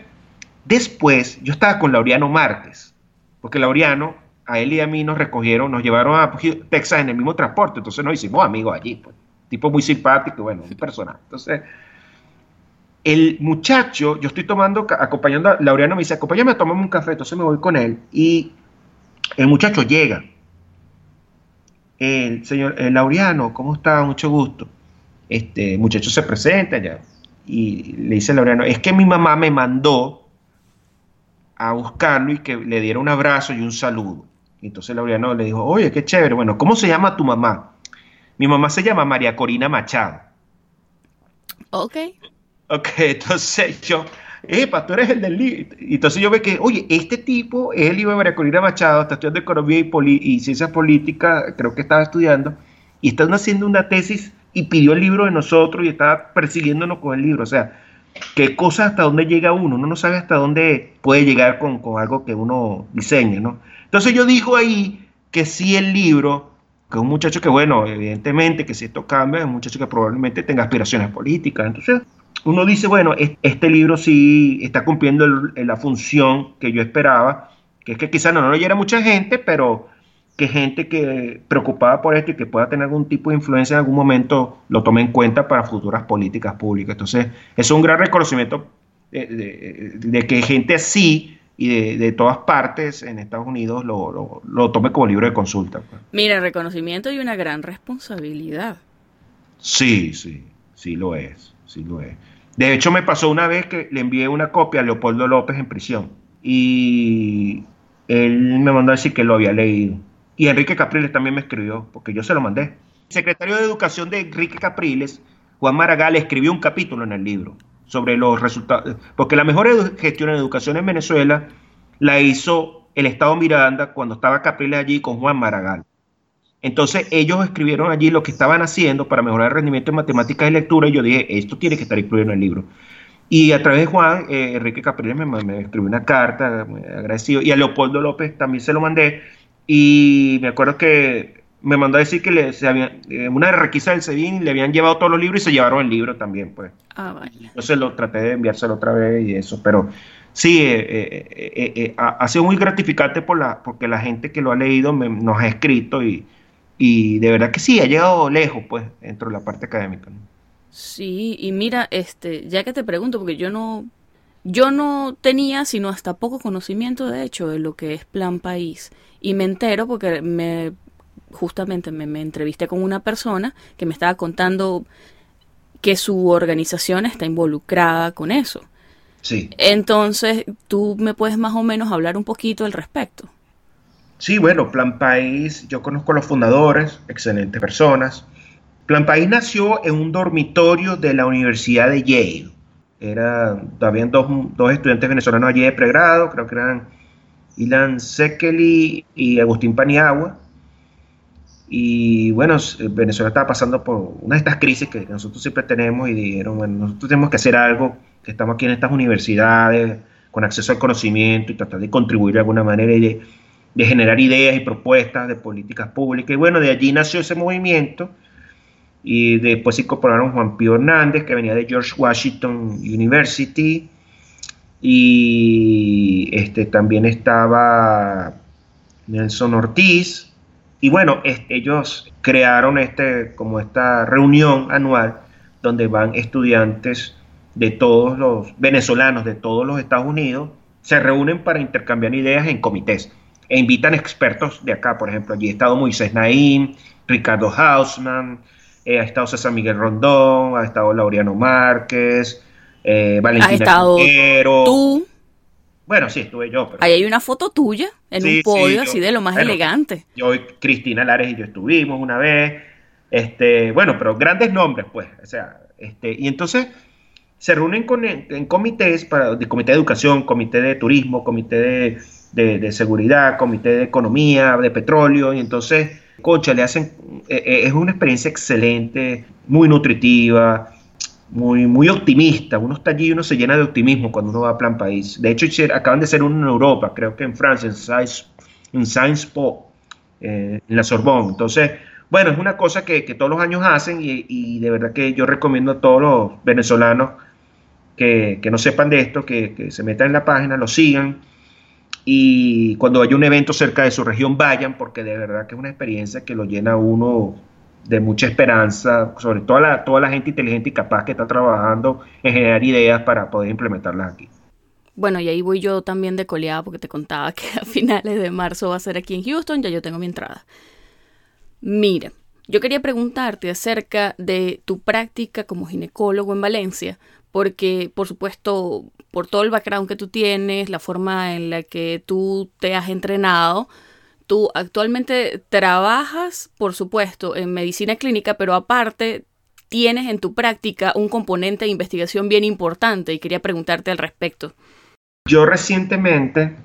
después, yo estaba con Laureano Márquez, porque Laureano, a él y a mí nos recogieron, nos llevaron a Texas en el mismo transporte, entonces nos hicimos amigos allí, pues. Tipo muy simpático, bueno, un personaje. Entonces, el muchacho, yo estoy tomando, acompañando a Laureano, me dice, acompáñame a un café, entonces me voy con él, y el muchacho llega el señor Laureano, ¿cómo está? Mucho gusto. Este muchacho se presenta ya y le dice a Laureano, es que mi mamá me mandó a buscarlo y que le diera un abrazo y un saludo. entonces Laureano le dijo, oye, qué chévere, bueno, ¿cómo se llama tu mamá? Mi mamá se llama María Corina Machado. Ok. Ok, entonces yo, epa, tú eres el del libro. Y entonces yo veo que, oye, este tipo es el María Corina Machado, está estudiando Economía y, y Ciencias Políticas, creo que estaba estudiando, y están haciendo una tesis y pidió el libro de nosotros y estaba persiguiéndonos con el libro. O sea, qué cosa hasta dónde llega uno, uno no sabe hasta dónde puede llegar con, con algo que uno diseña, ¿no? Entonces yo dijo ahí que sí el libro, que un muchacho que, bueno, evidentemente que si esto cambia, es un muchacho que probablemente tenga aspiraciones políticas. Entonces uno dice, bueno, este libro sí está cumpliendo la función que yo esperaba, que es que quizás no, lo leyera mucha gente, pero que gente que preocupada por esto y que pueda tener algún tipo de influencia en algún momento lo tome en cuenta para futuras políticas públicas. Entonces, es un gran reconocimiento de, que gente así y de, todas partes en Estados Unidos lo, lo, tome como libro de consulta. Pues. Mira, reconocimiento y una gran responsabilidad. Sí, sí, sí lo es, sí lo es. De hecho, me pasó una vez que le envié una copia a Leopoldo López en prisión y él me mandó a decir que lo había leído. Y Enrique Capriles también me escribió, porque yo se lo mandé. El secretario de Educación de Enrique Capriles, Juan Maragall, escribió un capítulo en el libro sobre los resultados, porque la mejor gestión en educación en Venezuela la hizo el Estado Miranda cuando estaba Capriles allí con Juan Maragall. Entonces ellos escribieron allí lo que estaban haciendo para mejorar el rendimiento en matemáticas y lectura y yo dije, esto tiene que estar incluido en el libro. Y a través de Juan, eh, Enrique Capriles me, escribió una carta, agradecido, y a Leopoldo López también se lo mandé, y me acuerdo que me mandó a decir que le, se había, eh, una requisa del SEBIN le habían llevado todos los libros y se llevaron el libro también, pues. Ah, vale. Entonces lo traté de enviárselo otra vez y eso, pero sí, eh, ha, sido muy gratificante por la, porque la gente que lo ha leído nos ha escrito y y de verdad que sí, ha llegado lejos, pues, dentro de la parte académica. Sí, y mira, este, ya que te pregunto, porque yo no, yo no tenía sino hasta poco conocimiento, de hecho, de lo que es Plan País. Y me entero porque me, justamente me, me entrevisté con una persona que me estaba contando que su organización está involucrada con eso. Sí. Entonces, tú me puedes más o menos hablar un poquito al respecto. Sí, bueno, Plan País, yo conozco a los fundadores, excelentes personas. Plan País nació en un dormitorio de la Universidad de Yale. Era, habían dos, dos estudiantes venezolanos allí de pregrado, creo que eran Ilan Sekeli y Agustín Paniagua. Y bueno, Venezuela estaba pasando por una de estas crisis que nosotros siempre tenemos y dijeron, bueno, nosotros tenemos que hacer algo, que estamos aquí en estas universidades con acceso al conocimiento y tratar de contribuir de alguna manera. Y de generar ideas y propuestas de políticas públicas. Y bueno, de allí nació ese movimiento y después se incorporaron Juan Pío Hernández, que venía de George Washington University, y este, también estaba Nelson Ortiz, y bueno, ellos crearon este, como esta reunión anual donde van estudiantes de todos los venezolanos de todos los Estados Unidos, se reúnen para intercambiar ideas en comités e invitan expertos de acá, por ejemplo, allí ha estado Moisés Naín, Ricardo Hausman, eh, ha estado César Miguel Rondón, ha estado Laureano Márquez, eh, Valentina ha estado tú. Bueno, sí, estuve yo. Ahí hay una foto tuya en un podio así de lo más elegante. Yo, Cristina Lares y yo estuvimos una vez. Este, bueno, pero grandes nombres, pues. O sea, este, y entonces se reúnen con, en comités para, de comité de educación, comité de turismo, comité de de, seguridad, comité de economía, de petróleo, y entonces, cocha, le hacen, eh, eh, es una experiencia excelente, muy nutritiva, muy, muy optimista. Uno está allí y uno se llena de optimismo cuando uno va a Plan País. De hecho, acaban de ser uno en Europa, creo que en Francia, en Sciences, en Science Po, eh, en la Sorbonne. Entonces, bueno, es una cosa que, todos los años hacen y, de verdad que yo recomiendo a todos los venezolanos que, no sepan de esto, que, que, se metan en la página, lo sigan y cuando haya un evento cerca de su región vayan porque de verdad que es una experiencia que lo llena uno de mucha esperanza, sobre todo la, toda la gente inteligente y capaz que está trabajando en generar ideas para poder implementarlas aquí. Bueno, y ahí voy yo también de coleada porque te contaba que a finales de marzo va a ser aquí en Houston, ya yo tengo mi entrada. Mira, yo quería preguntarte acerca de tu práctica como ginecólogo en Valencia, porque por supuesto, por todo el background que tú tienes, la forma en la que tú te has entrenado, tú actualmente trabajas, por supuesto, en medicina clínica, pero aparte tienes en tu práctica un componente de investigación bien importante y quería preguntarte al respecto. Yo recientemente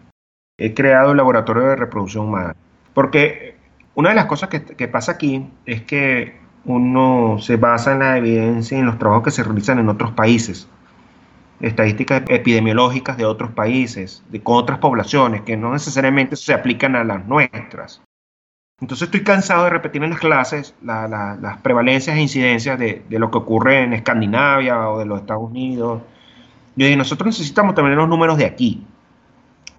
he creado el laboratorio de reproducción humana, porque una de las cosas que, que pasa aquí es que uno se basa en la evidencia y en los trabajos que se realizan en otros países, estadísticas epidemiológicas de otros países, de, con otras poblaciones, que no necesariamente se aplican a las nuestras. Entonces estoy cansado de repetir en las clases las prevalencias e incidencias de, lo que ocurre en Escandinavia o de los Estados Unidos. Y nosotros necesitamos también los números de aquí.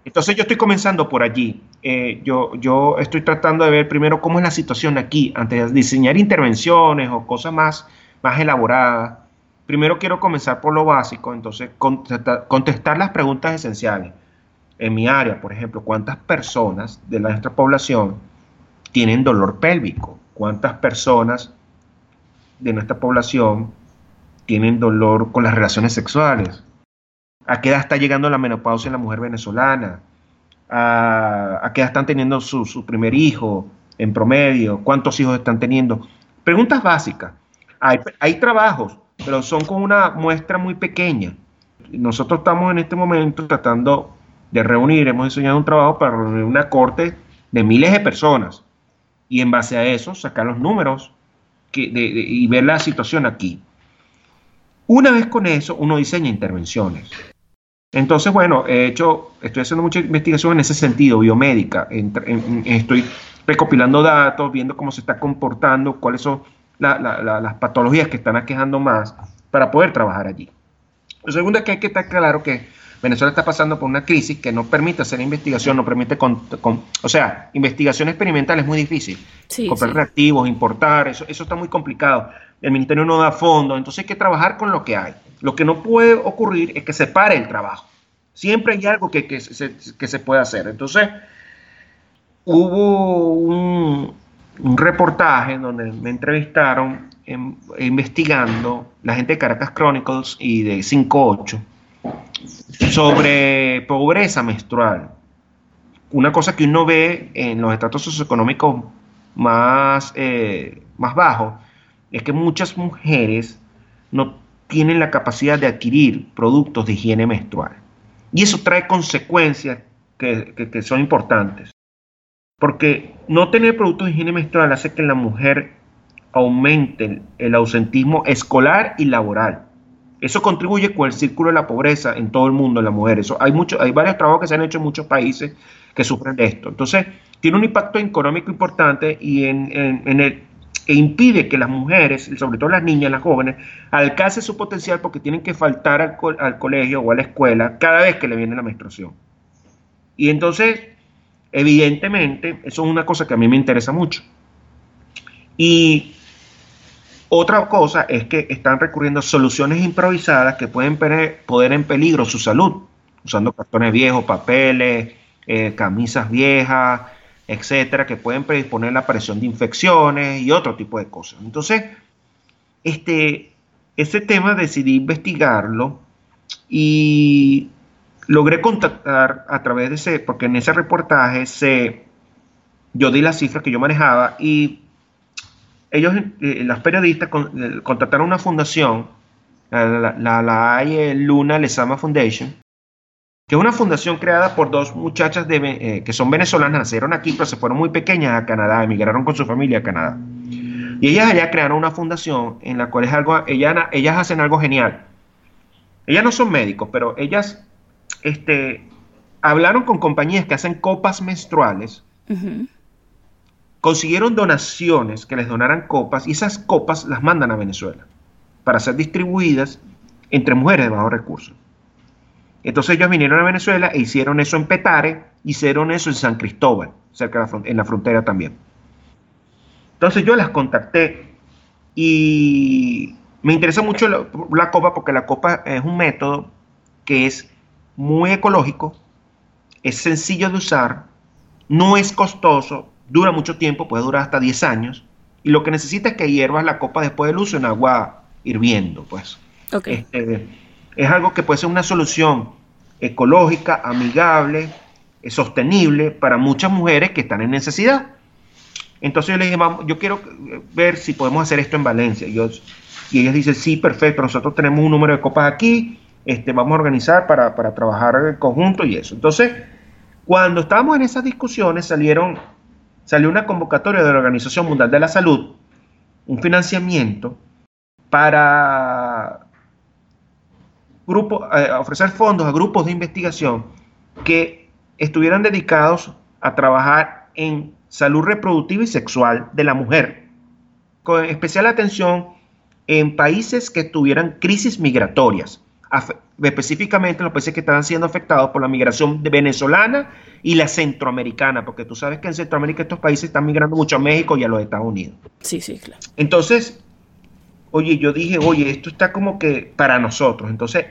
Entonces yo estoy comenzando por allí. Eh, yo, yo estoy tratando de ver primero cómo es la situación aquí, antes de diseñar intervenciones o cosas más, más elaboradas. Primero quiero comenzar por lo básico, entonces contestar, contestar las preguntas esenciales. En mi área, por ejemplo, ¿cuántas personas de nuestra población tienen dolor pélvico? ¿Cuántas personas de nuestra población tienen dolor con las relaciones sexuales? A qué edad está llegando la menopausia en la mujer venezolana, a, qué edad están teniendo su, primer hijo en promedio, cuántos hijos están teniendo. Preguntas básicas. Hay, trabajos pero son con una muestra muy pequeña. Nosotros estamos en este momento tratando de reunir, hemos diseñado un trabajo para reunir una corte de miles de personas y en base a eso sacar los números y ver la situación aquí. Una vez con eso, uno diseña intervenciones. Entonces, bueno, he hecho, estoy haciendo mucha investigación en ese sentido, biomédica. estoy recopilando datos, viendo cómo se está comportando, cuáles son las patologías que están aquejando más para poder trabajar allí. Lo segundo es que hay que estar claro que Venezuela está pasando por una crisis que no permite hacer investigación, no permite, con, o sea, investigación experimental es muy difícil. Comprar reactivos, importar, eso, eso está muy complicado. El ministerio no da fondos, entonces hay que trabajar con lo que hay. Lo que no puede ocurrir es que se pare el trabajo. Siempre hay algo que, que, se, que se puede hacer. Entonces, hubo un, reportaje donde me entrevistaron investigando la gente de Caracas Chronicles y de 58 sobre pobreza menstrual. Una cosa que uno ve en los estratos socioeconómicos más, eh, más bajos es que muchas mujeres no tienen la capacidad de adquirir productos de higiene menstrual. Y eso trae consecuencias que, son importantes. Porque no tener productos de higiene menstrual hace que la mujer aumente el ausentismo escolar y laboral. Eso contribuye con el círculo de la pobreza en todo el mundo, en la mujer. Eso, hay, mucho, hay varios trabajos que se han hecho en muchos países que sufren de esto. Entonces, tiene un impacto económico importante y en, en el, e impide que las mujeres, sobre todo las niñas, las jóvenes, alcancen su potencial porque tienen que faltar al, colegio o a la escuela cada vez que le viene la menstruación. Y entonces, evidentemente, eso es una cosa que a mí me interesa mucho. Y otra cosa es que están recurriendo a soluciones improvisadas que pueden poner en peligro su salud, usando cartones viejos, papeles, eh, camisas viejas, etcétera, que pueden predisponer la aparición de infecciones y otro tipo de cosas. Entonces, este, este tema decidí investigarlo y logré contactar a través de ese, porque en ese reportaje se, yo di las cifras que yo manejaba y ellos, eh, las periodistas, eh, contactaron una fundación, la, la, la Luna Lesama Foundation, que es una fundación creada por dos muchachas de, eh, que son venezolanas, nacieron aquí, pero se fueron muy pequeñas a Canadá, emigraron con su familia a Canadá. Y ellas allá crearon una fundación en la cual es algo, ellas, ellas hacen algo genial. Ellas no son médicos, pero ellas este, hablaron con compañías que hacen copas menstruales, consiguieron donaciones que les donaran copas y esas copas las mandan a Venezuela para ser distribuidas entre mujeres de bajos recursos. Entonces ellos vinieron a Venezuela e hicieron eso en Petare, hicieron eso en San Cristóbal, cerca de la en la frontera también. Entonces yo las contacté y me interesa mucho la, copa porque la copa es un método que es muy ecológico, es sencillo de usar, no es costoso, dura mucho tiempo, puede durar hasta 10 años, y lo que necesita es que hiervas la copa después del uso en agua hirviendo, pues. Okay. Este, es algo que puede ser una solución ecológica, amigable, eh, sostenible para muchas mujeres que están en necesidad. Entonces yo le dije, yo quiero ver si podemos hacer esto en Valencia. Y, y ellas dicen, sí, perfecto, nosotros tenemos un número de copas aquí, este, vamos a organizar para, para trabajar en conjunto y eso. Entonces, cuando estábamos en esas discusiones, salieron, salió una convocatoria de la Organización Mundial de la Salud, un financiamiento para eh, ofrecer fondos a grupos de investigación que estuvieran dedicados a trabajar en salud reproductiva y sexual de la mujer, con especial atención en países que tuvieran crisis migratorias, específicamente en los países que estaban siendo afectados por la migración venezolana y la centroamericana, porque tú sabes que en Centroamérica estos países están migrando mucho a México y a los Estados Unidos. Sí, sí, claro. Entonces, oye, yo dije, oye, esto está como que para nosotros. Entonces,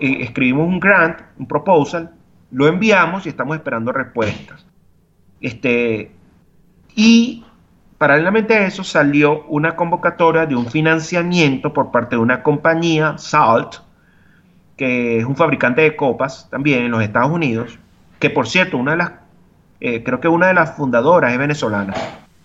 eh, escribimos un grant, un proposal, lo enviamos y estamos esperando respuestas. Este, y paralelamente a eso salió una convocatoria de un financiamiento por parte de una compañía, Salt, que es un fabricante de copas también en los Estados Unidos, que por cierto, una de las, eh, creo que una de las fundadoras es venezolana.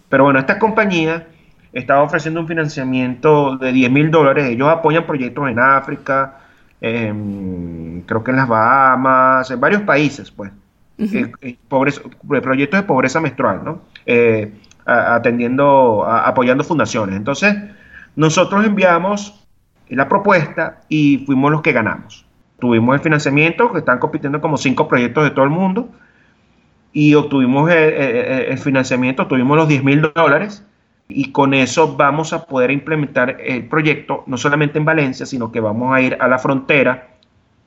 Pero bueno, esta compañía estaba ofreciendo un financiamiento de 10 mil dólares. Ellos apoyan proyectos en África, creo que en las Bahamas, en varios países, pues. Eh, eh, proyectos de pobreza menstrual, ¿no? Eh, atendiendo, apoyando fundaciones. Entonces, nosotros enviamos la propuesta y fuimos los que ganamos. Tuvimos el financiamiento, que están compitiendo como cinco proyectos de todo el mundo, y obtuvimos el, financiamiento, tuvimos los 10 mil dólares, y con eso vamos a poder implementar el proyecto, no solamente en Valencia, sino que vamos a ir a la frontera.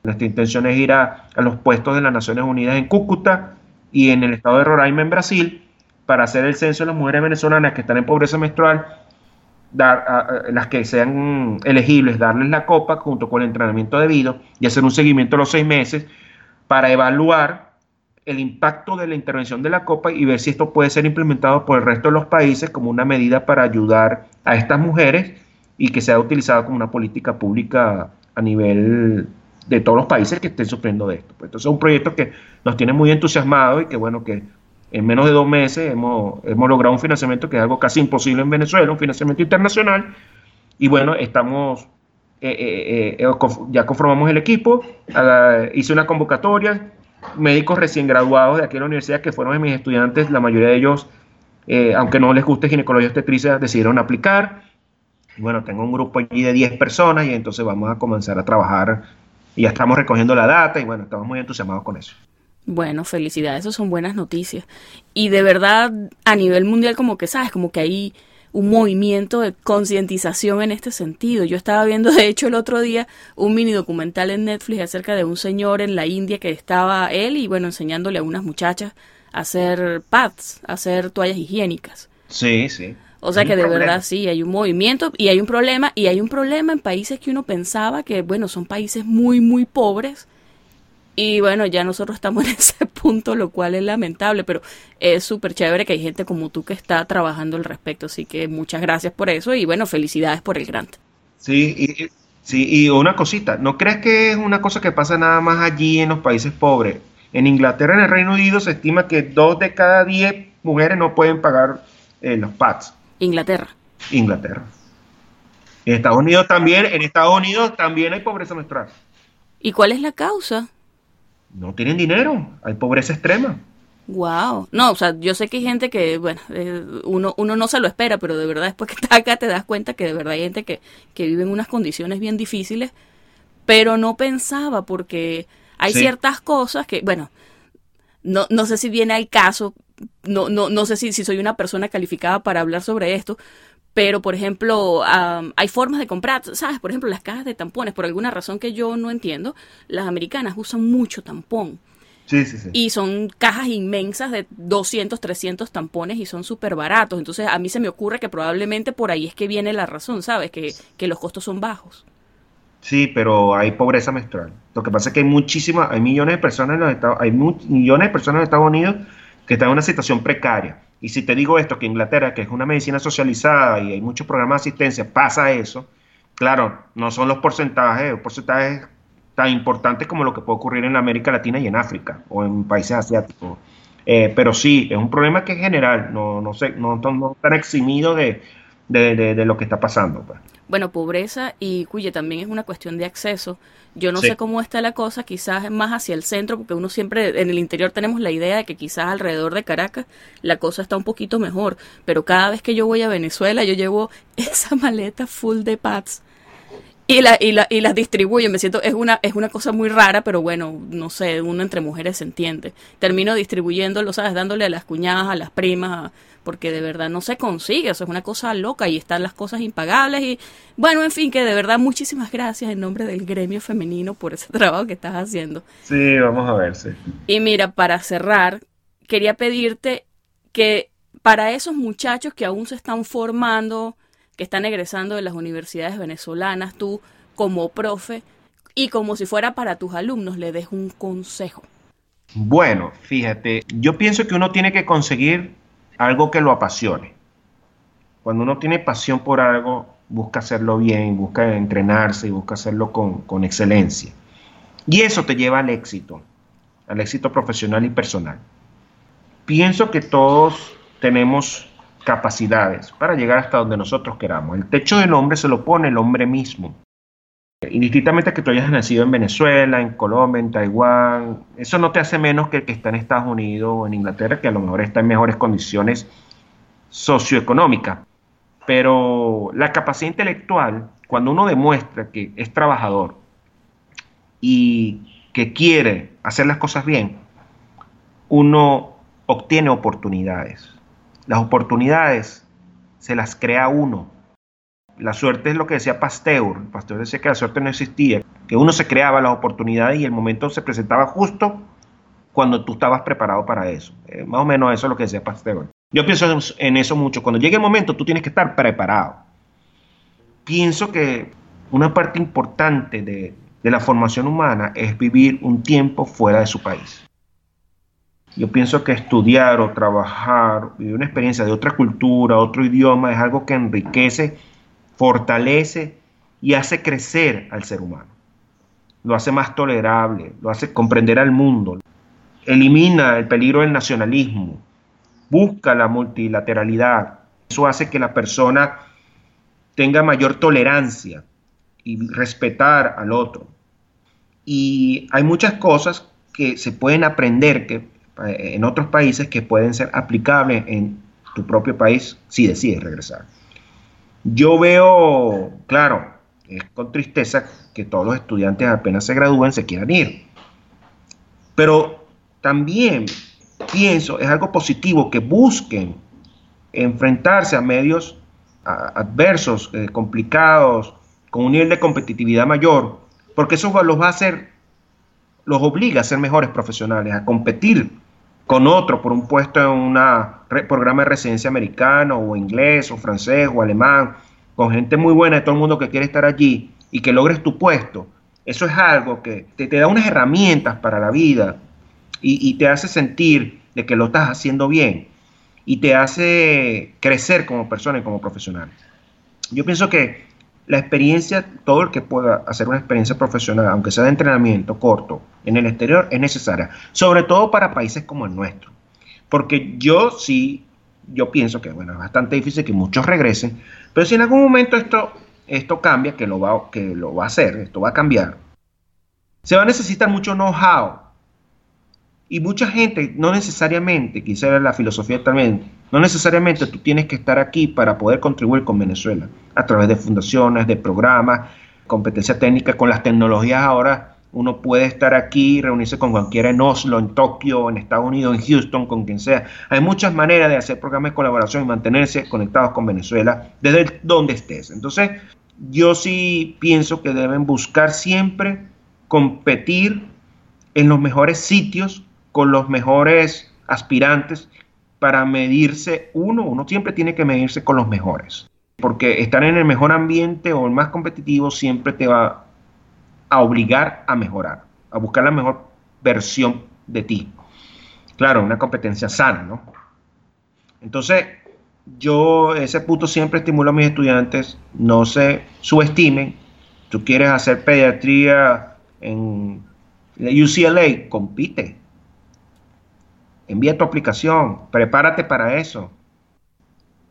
Nuestra intención es ir a, los puestos de las Naciones Unidas en Cúcuta y en el estado de Roraima, en Brasil, para hacer el censo de las mujeres venezolanas que están en pobreza menstrual dar las que sean elegibles, darles la copa junto con el entrenamiento debido y hacer un seguimiento a los seis meses para evaluar el impacto de la intervención de la copa y ver si esto puede ser implementado por el resto de los países como una medida para ayudar a estas mujeres y que sea utilizado como una política pública a nivel de todos los países que estén sufriendo de esto. Pues entonces es un proyecto que nos tiene muy entusiasmados y que bueno, que en menos de dos meses hemos, hemos logrado un financiamiento que es algo casi imposible en Venezuela, un financiamiento internacional. Y bueno, estamos, eh, eh, eh, ya conformamos el equipo, hice una convocatoria, médicos recién graduados de aquí en la universidad que fueron de mis estudiantes, la mayoría de ellos, aunque no les guste ginecología obstetricia, decidieron aplicar. Bueno, tengo un grupo allí de 10 personas y entonces vamos a comenzar a trabajar y ya estamos recogiendo la data y bueno, estamos muy entusiasmados con eso. Bueno, felicidades, eso son buenas noticias. Y de verdad, a nivel mundial, como que sabes, como que hay un movimiento de concientización en este sentido. Yo estaba viendo, de hecho, el otro día un mini documental en Netflix acerca de un señor en la India que estaba él y, bueno, enseñándole a unas muchachas a hacer pads, a hacer toallas higiénicas. Sí, sí. O sea que de verdad sí, hay un movimiento y hay un problema, y hay un problema en países que uno pensaba que, bueno, son países muy, muy pobres, y bueno, ya nosotros estamos en ese punto, lo cual es lamentable, pero es súper chévere que hay gente como tú que está trabajando al respecto. Así que muchas gracias por eso y bueno, felicidades por el grant. Sí, y, sí, y una cosita, ¿no crees que es una cosa que pasa nada más allí en los países pobres? En Inglaterra, en el Reino Unido, se estima que dos de cada diez mujeres no pueden pagar eh, los pads. Inglaterra. Inglaterra. En Estados Unidos también, en Estados Unidos también hay pobreza menstrual. ¿Y cuál es la causa? No tienen dinero, hay pobreza extrema. Wow. No, o sea, yo sé que hay gente que, bueno, eh, uno, uno no se lo espera, pero de verdad después que estás acá te das cuenta que de verdad hay gente que, que vive en unas condiciones bien difíciles, pero no pensaba porque hay ciertas cosas que, bueno, no, no sé si viene al caso, no, no, no sé si, si soy una persona calificada para hablar sobre esto, pero, por ejemplo, hay formas de comprar, ¿sabes? Por ejemplo, las cajas de tampones, por alguna razón que yo no entiendo, las americanas usan mucho tampón. Sí, sí, sí. Y son cajas inmensas de 200, 300 tampones y son súper baratos. Entonces, a mí se me ocurre que probablemente por ahí es que viene la razón, ¿sabes? Que, que los costos son bajos. Sí, pero hay pobreza menstrual. Lo que pasa es que hay muchísimas, hay millones de personas en los Estados, hay millones de personas en Estados Unidos que están en una situación precaria y si te digo esto, que Inglaterra, que es una medicina socializada y hay muchos programas de asistencia, pasa eso, claro, no son los porcentajes, porcentajes tan importantes como lo que puede ocurrir en América Latina y en África o en países asiáticos. Eh, pero sí, es un problema que es general, no, no, sé, no, están eximidos de, de, lo que está pasando. Bueno, pobreza y cuya también es una cuestión de acceso. Yo no sé cómo está la cosa, quizás más hacia el centro, porque uno siempre en el interior tenemos la idea de que quizás alrededor de Caracas la cosa está un poquito mejor, pero cada vez que yo voy a Venezuela yo llevo esa maleta full de pads y, la, y, la, y las distribuyo. Me siento, es una, es una cosa muy rara, pero bueno, no sé, uno entre mujeres se entiende. Termino distribuyéndolo, ¿sabes? Dándole a las cuñadas, a las primas, porque de verdad no se consigue, o sea, es una cosa loca y están las cosas impagables y bueno, en fin, que de verdad muchísimas gracias en nombre del gremio femenino por ese trabajo que estás haciendo. Sí, vamos a ver, sí. Y mira, para cerrar, quería pedirte que para esos muchachos que aún se están formando, que están egresando de las universidades venezolanas, tú como profe y como si fuera para tus alumnos, le des un consejo. Bueno, fíjate, yo pienso que uno tiene que conseguir algo que lo apasione. Cuando uno tiene pasión por algo, busca hacerlo bien, busca entrenarse y busca hacerlo con, excelencia. Y eso te lleva al éxito, al éxito profesional y personal. Pienso que todos tenemos capacidades para llegar hasta donde nosotros queramos. El techo del hombre se lo pone el hombre mismo. Indistintamente que tú hayas nacido en Venezuela, en Colombia, en Taiwán, eso no te hace menos que el que está en Estados Unidos o en Inglaterra, que a lo mejor está en mejores condiciones socioeconómicas. Pero la capacidad intelectual, cuando uno demuestra que es trabajador y que quiere hacer las cosas bien, uno obtiene oportunidades. Las oportunidades se las crea uno. La suerte es lo que decía Pasteur. Pasteur decía que la suerte no existía, que uno se creaba las oportunidades y el momento se presentaba justo cuando tú estabas preparado para eso. Eh, más o menos eso es lo que decía Pasteur. Yo pienso en eso mucho. Cuando llegue el momento, tú tienes que estar preparado. Pienso que una parte importante de, de la formación humana es vivir un tiempo fuera de su país. Yo pienso que estudiar o trabajar, vivir una experiencia de otra cultura, otro idioma, es algo que enriquece, fortalece y hace crecer al ser humano. Lo hace más tolerable, lo hace comprender al mundo, elimina el peligro del nacionalismo, busca la multilateralidad. Eso hace que la persona tenga mayor tolerancia y respetar al otro. Y hay muchas cosas que se pueden aprender que eh, en otros países que pueden ser aplicables en tu propio país si decides regresar. Yo veo, claro, es con tristeza que todos los estudiantes apenas se gradúen se quieran ir. Pero también pienso, es algo positivo que busquen enfrentarse a medios adversos, eh, complicados, con un nivel de competitividad mayor, porque eso los va a hacer, los obliga a ser mejores profesionales, a competir con otro por un puesto en un programa de residencia americano o inglés o francés o alemán, con gente muy buena de todo el mundo que quiere estar allí y que logres tu puesto, eso es algo que te, da unas herramientas para la vida y, y te hace sentir de que lo estás haciendo bien y te hace crecer como persona y como profesional. Yo pienso que la experiencia, todo el que pueda hacer una experiencia profesional, aunque sea de entrenamiento corto, en el exterior, es necesaria, sobre todo para países como el nuestro. Porque yo sí, yo pienso que bueno, es bastante difícil que muchos regresen, pero si en algún momento esto, esto cambia, que lo, va, que lo va a hacer, esto va a cambiar, se va a necesitar mucho know-how. Y mucha gente, no necesariamente, quizá la filosofía también, no necesariamente tú tienes que estar aquí para poder contribuir con Venezuela, a través de fundaciones, de programas, competencia técnica, con las tecnologías ahora uno puede estar aquí, reunirse con cualquiera en Oslo, en Tokio, en Estados Unidos, en Houston, con quien sea. Hay muchas maneras de hacer programas de colaboración y mantenerse conectados con Venezuela desde donde estés. Entonces, yo sí pienso que deben buscar siempre competir en los mejores sitios con los mejores aspirantes para medirse uno, uno siempre tiene que medirse con los mejores, porque estar en el mejor ambiente o el más competitivo siempre te va a obligar a mejorar, a buscar la mejor versión de ti. Claro, una competencia sana, ¿no? Entonces, yo ese punto siempre estimulo a mis estudiantes, no se subestimen. Tú quieres hacer pediatría en UCLA, compite, envía tu aplicación, prepárate para eso.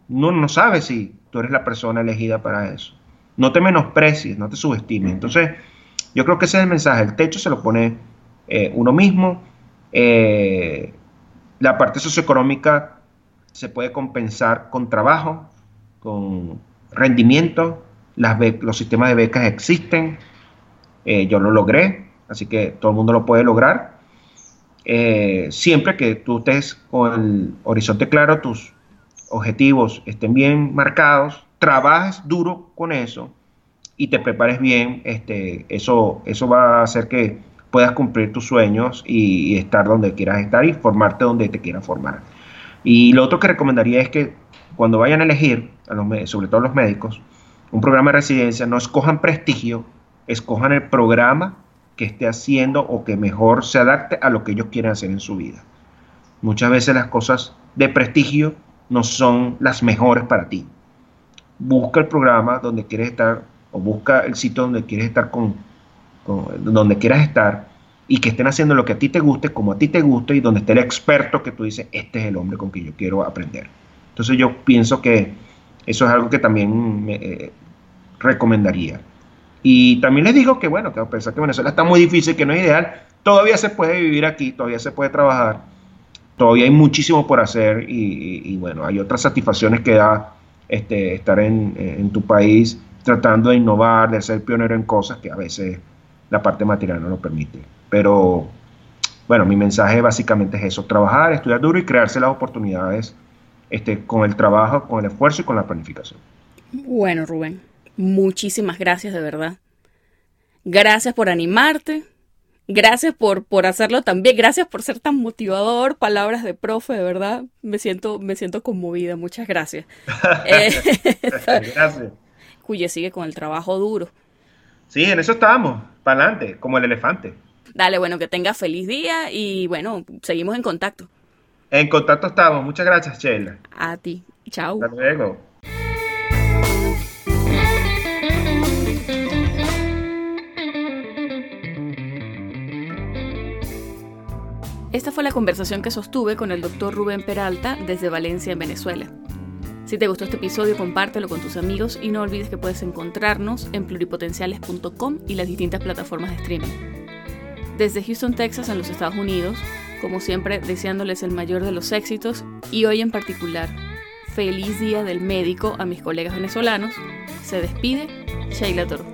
No, no sabes si tú eres la persona elegida para eso. No te menosprecies, no te subestimes. Entonces, yo creo que ese es el mensaje. El techo se lo pone eh, uno mismo. Eh, la parte socioeconómica se puede compensar con trabajo, con rendimiento. Los sistemas de becas existen. Eh, yo lo logré, así que todo el mundo lo puede lograr. Siempre que tú estés con el horizonte claro, tus objetivos estén bien marcados, trabajes duro con eso y te prepares bien, este, eso, eso va a hacer que puedas cumplir tus sueños y, estar donde quieras estar y formarte donde te quieras formar. Y lo otro que recomendaría es que cuando vayan a elegir, sobre todo los médicos, un programa de residencia, no escojan prestigio, escojan el programa que esté haciendo o que mejor se adapte a lo que ellos quieren hacer en su vida. Muchas veces las cosas de prestigio no son las mejores para ti. Busca el programa donde quieres estar o busca el sitio donde quieres estar quieras estar y que estén haciendo lo que a ti te guste, como a ti te guste y donde esté el experto que tú dices, este es el hombre con quien yo quiero aprender. Entonces yo pienso que eso es algo que también me eh, recomendaría. Y también les digo que, bueno, que a pesar que Venezuela está muy difícil, que no es ideal, todavía se puede vivir aquí, todavía se puede trabajar, todavía hay muchísimo por hacer y, bueno, hay otras satisfacciones que da este, estar en, tu país tratando de innovar, de ser pionero en cosas que a veces la parte material no lo permite. Pero bueno, mi mensaje básicamente es eso, trabajar, estudiar duro y crearse las oportunidades este, con el trabajo, con el esfuerzo y con la planificación. Bueno, Rubén, muchísimas gracias de verdad. Gracias por animarte. Gracias por, por hacerlo también. Gracias por ser tan motivador. Palabras de profe, de verdad. Me siento, me siento conmovida. Muchas gracias. eh, gracias. Cuye sigue con el trabajo duro. Sí, en eso estábamos. Para adelante, como el elefante. Dale, bueno, que tengas feliz día y bueno, seguimos en contacto. En contacto estamos. Muchas gracias, Sheila. A ti. Chao. Hasta luego. Esta fue la conversación que sostuve con el doctor Rubén Peralta desde Valencia, en Venezuela. Si te gustó este episodio, compártelo con tus amigos y no olvides que puedes encontrarnos en pluripotenciales.com y las distintas plataformas de streaming. Desde Houston, Texas, en los Estados Unidos, como siempre deseándoles el mayor de los éxitos y hoy en particular, feliz día del médico a mis colegas venezolanos, se despide Sheila Toro.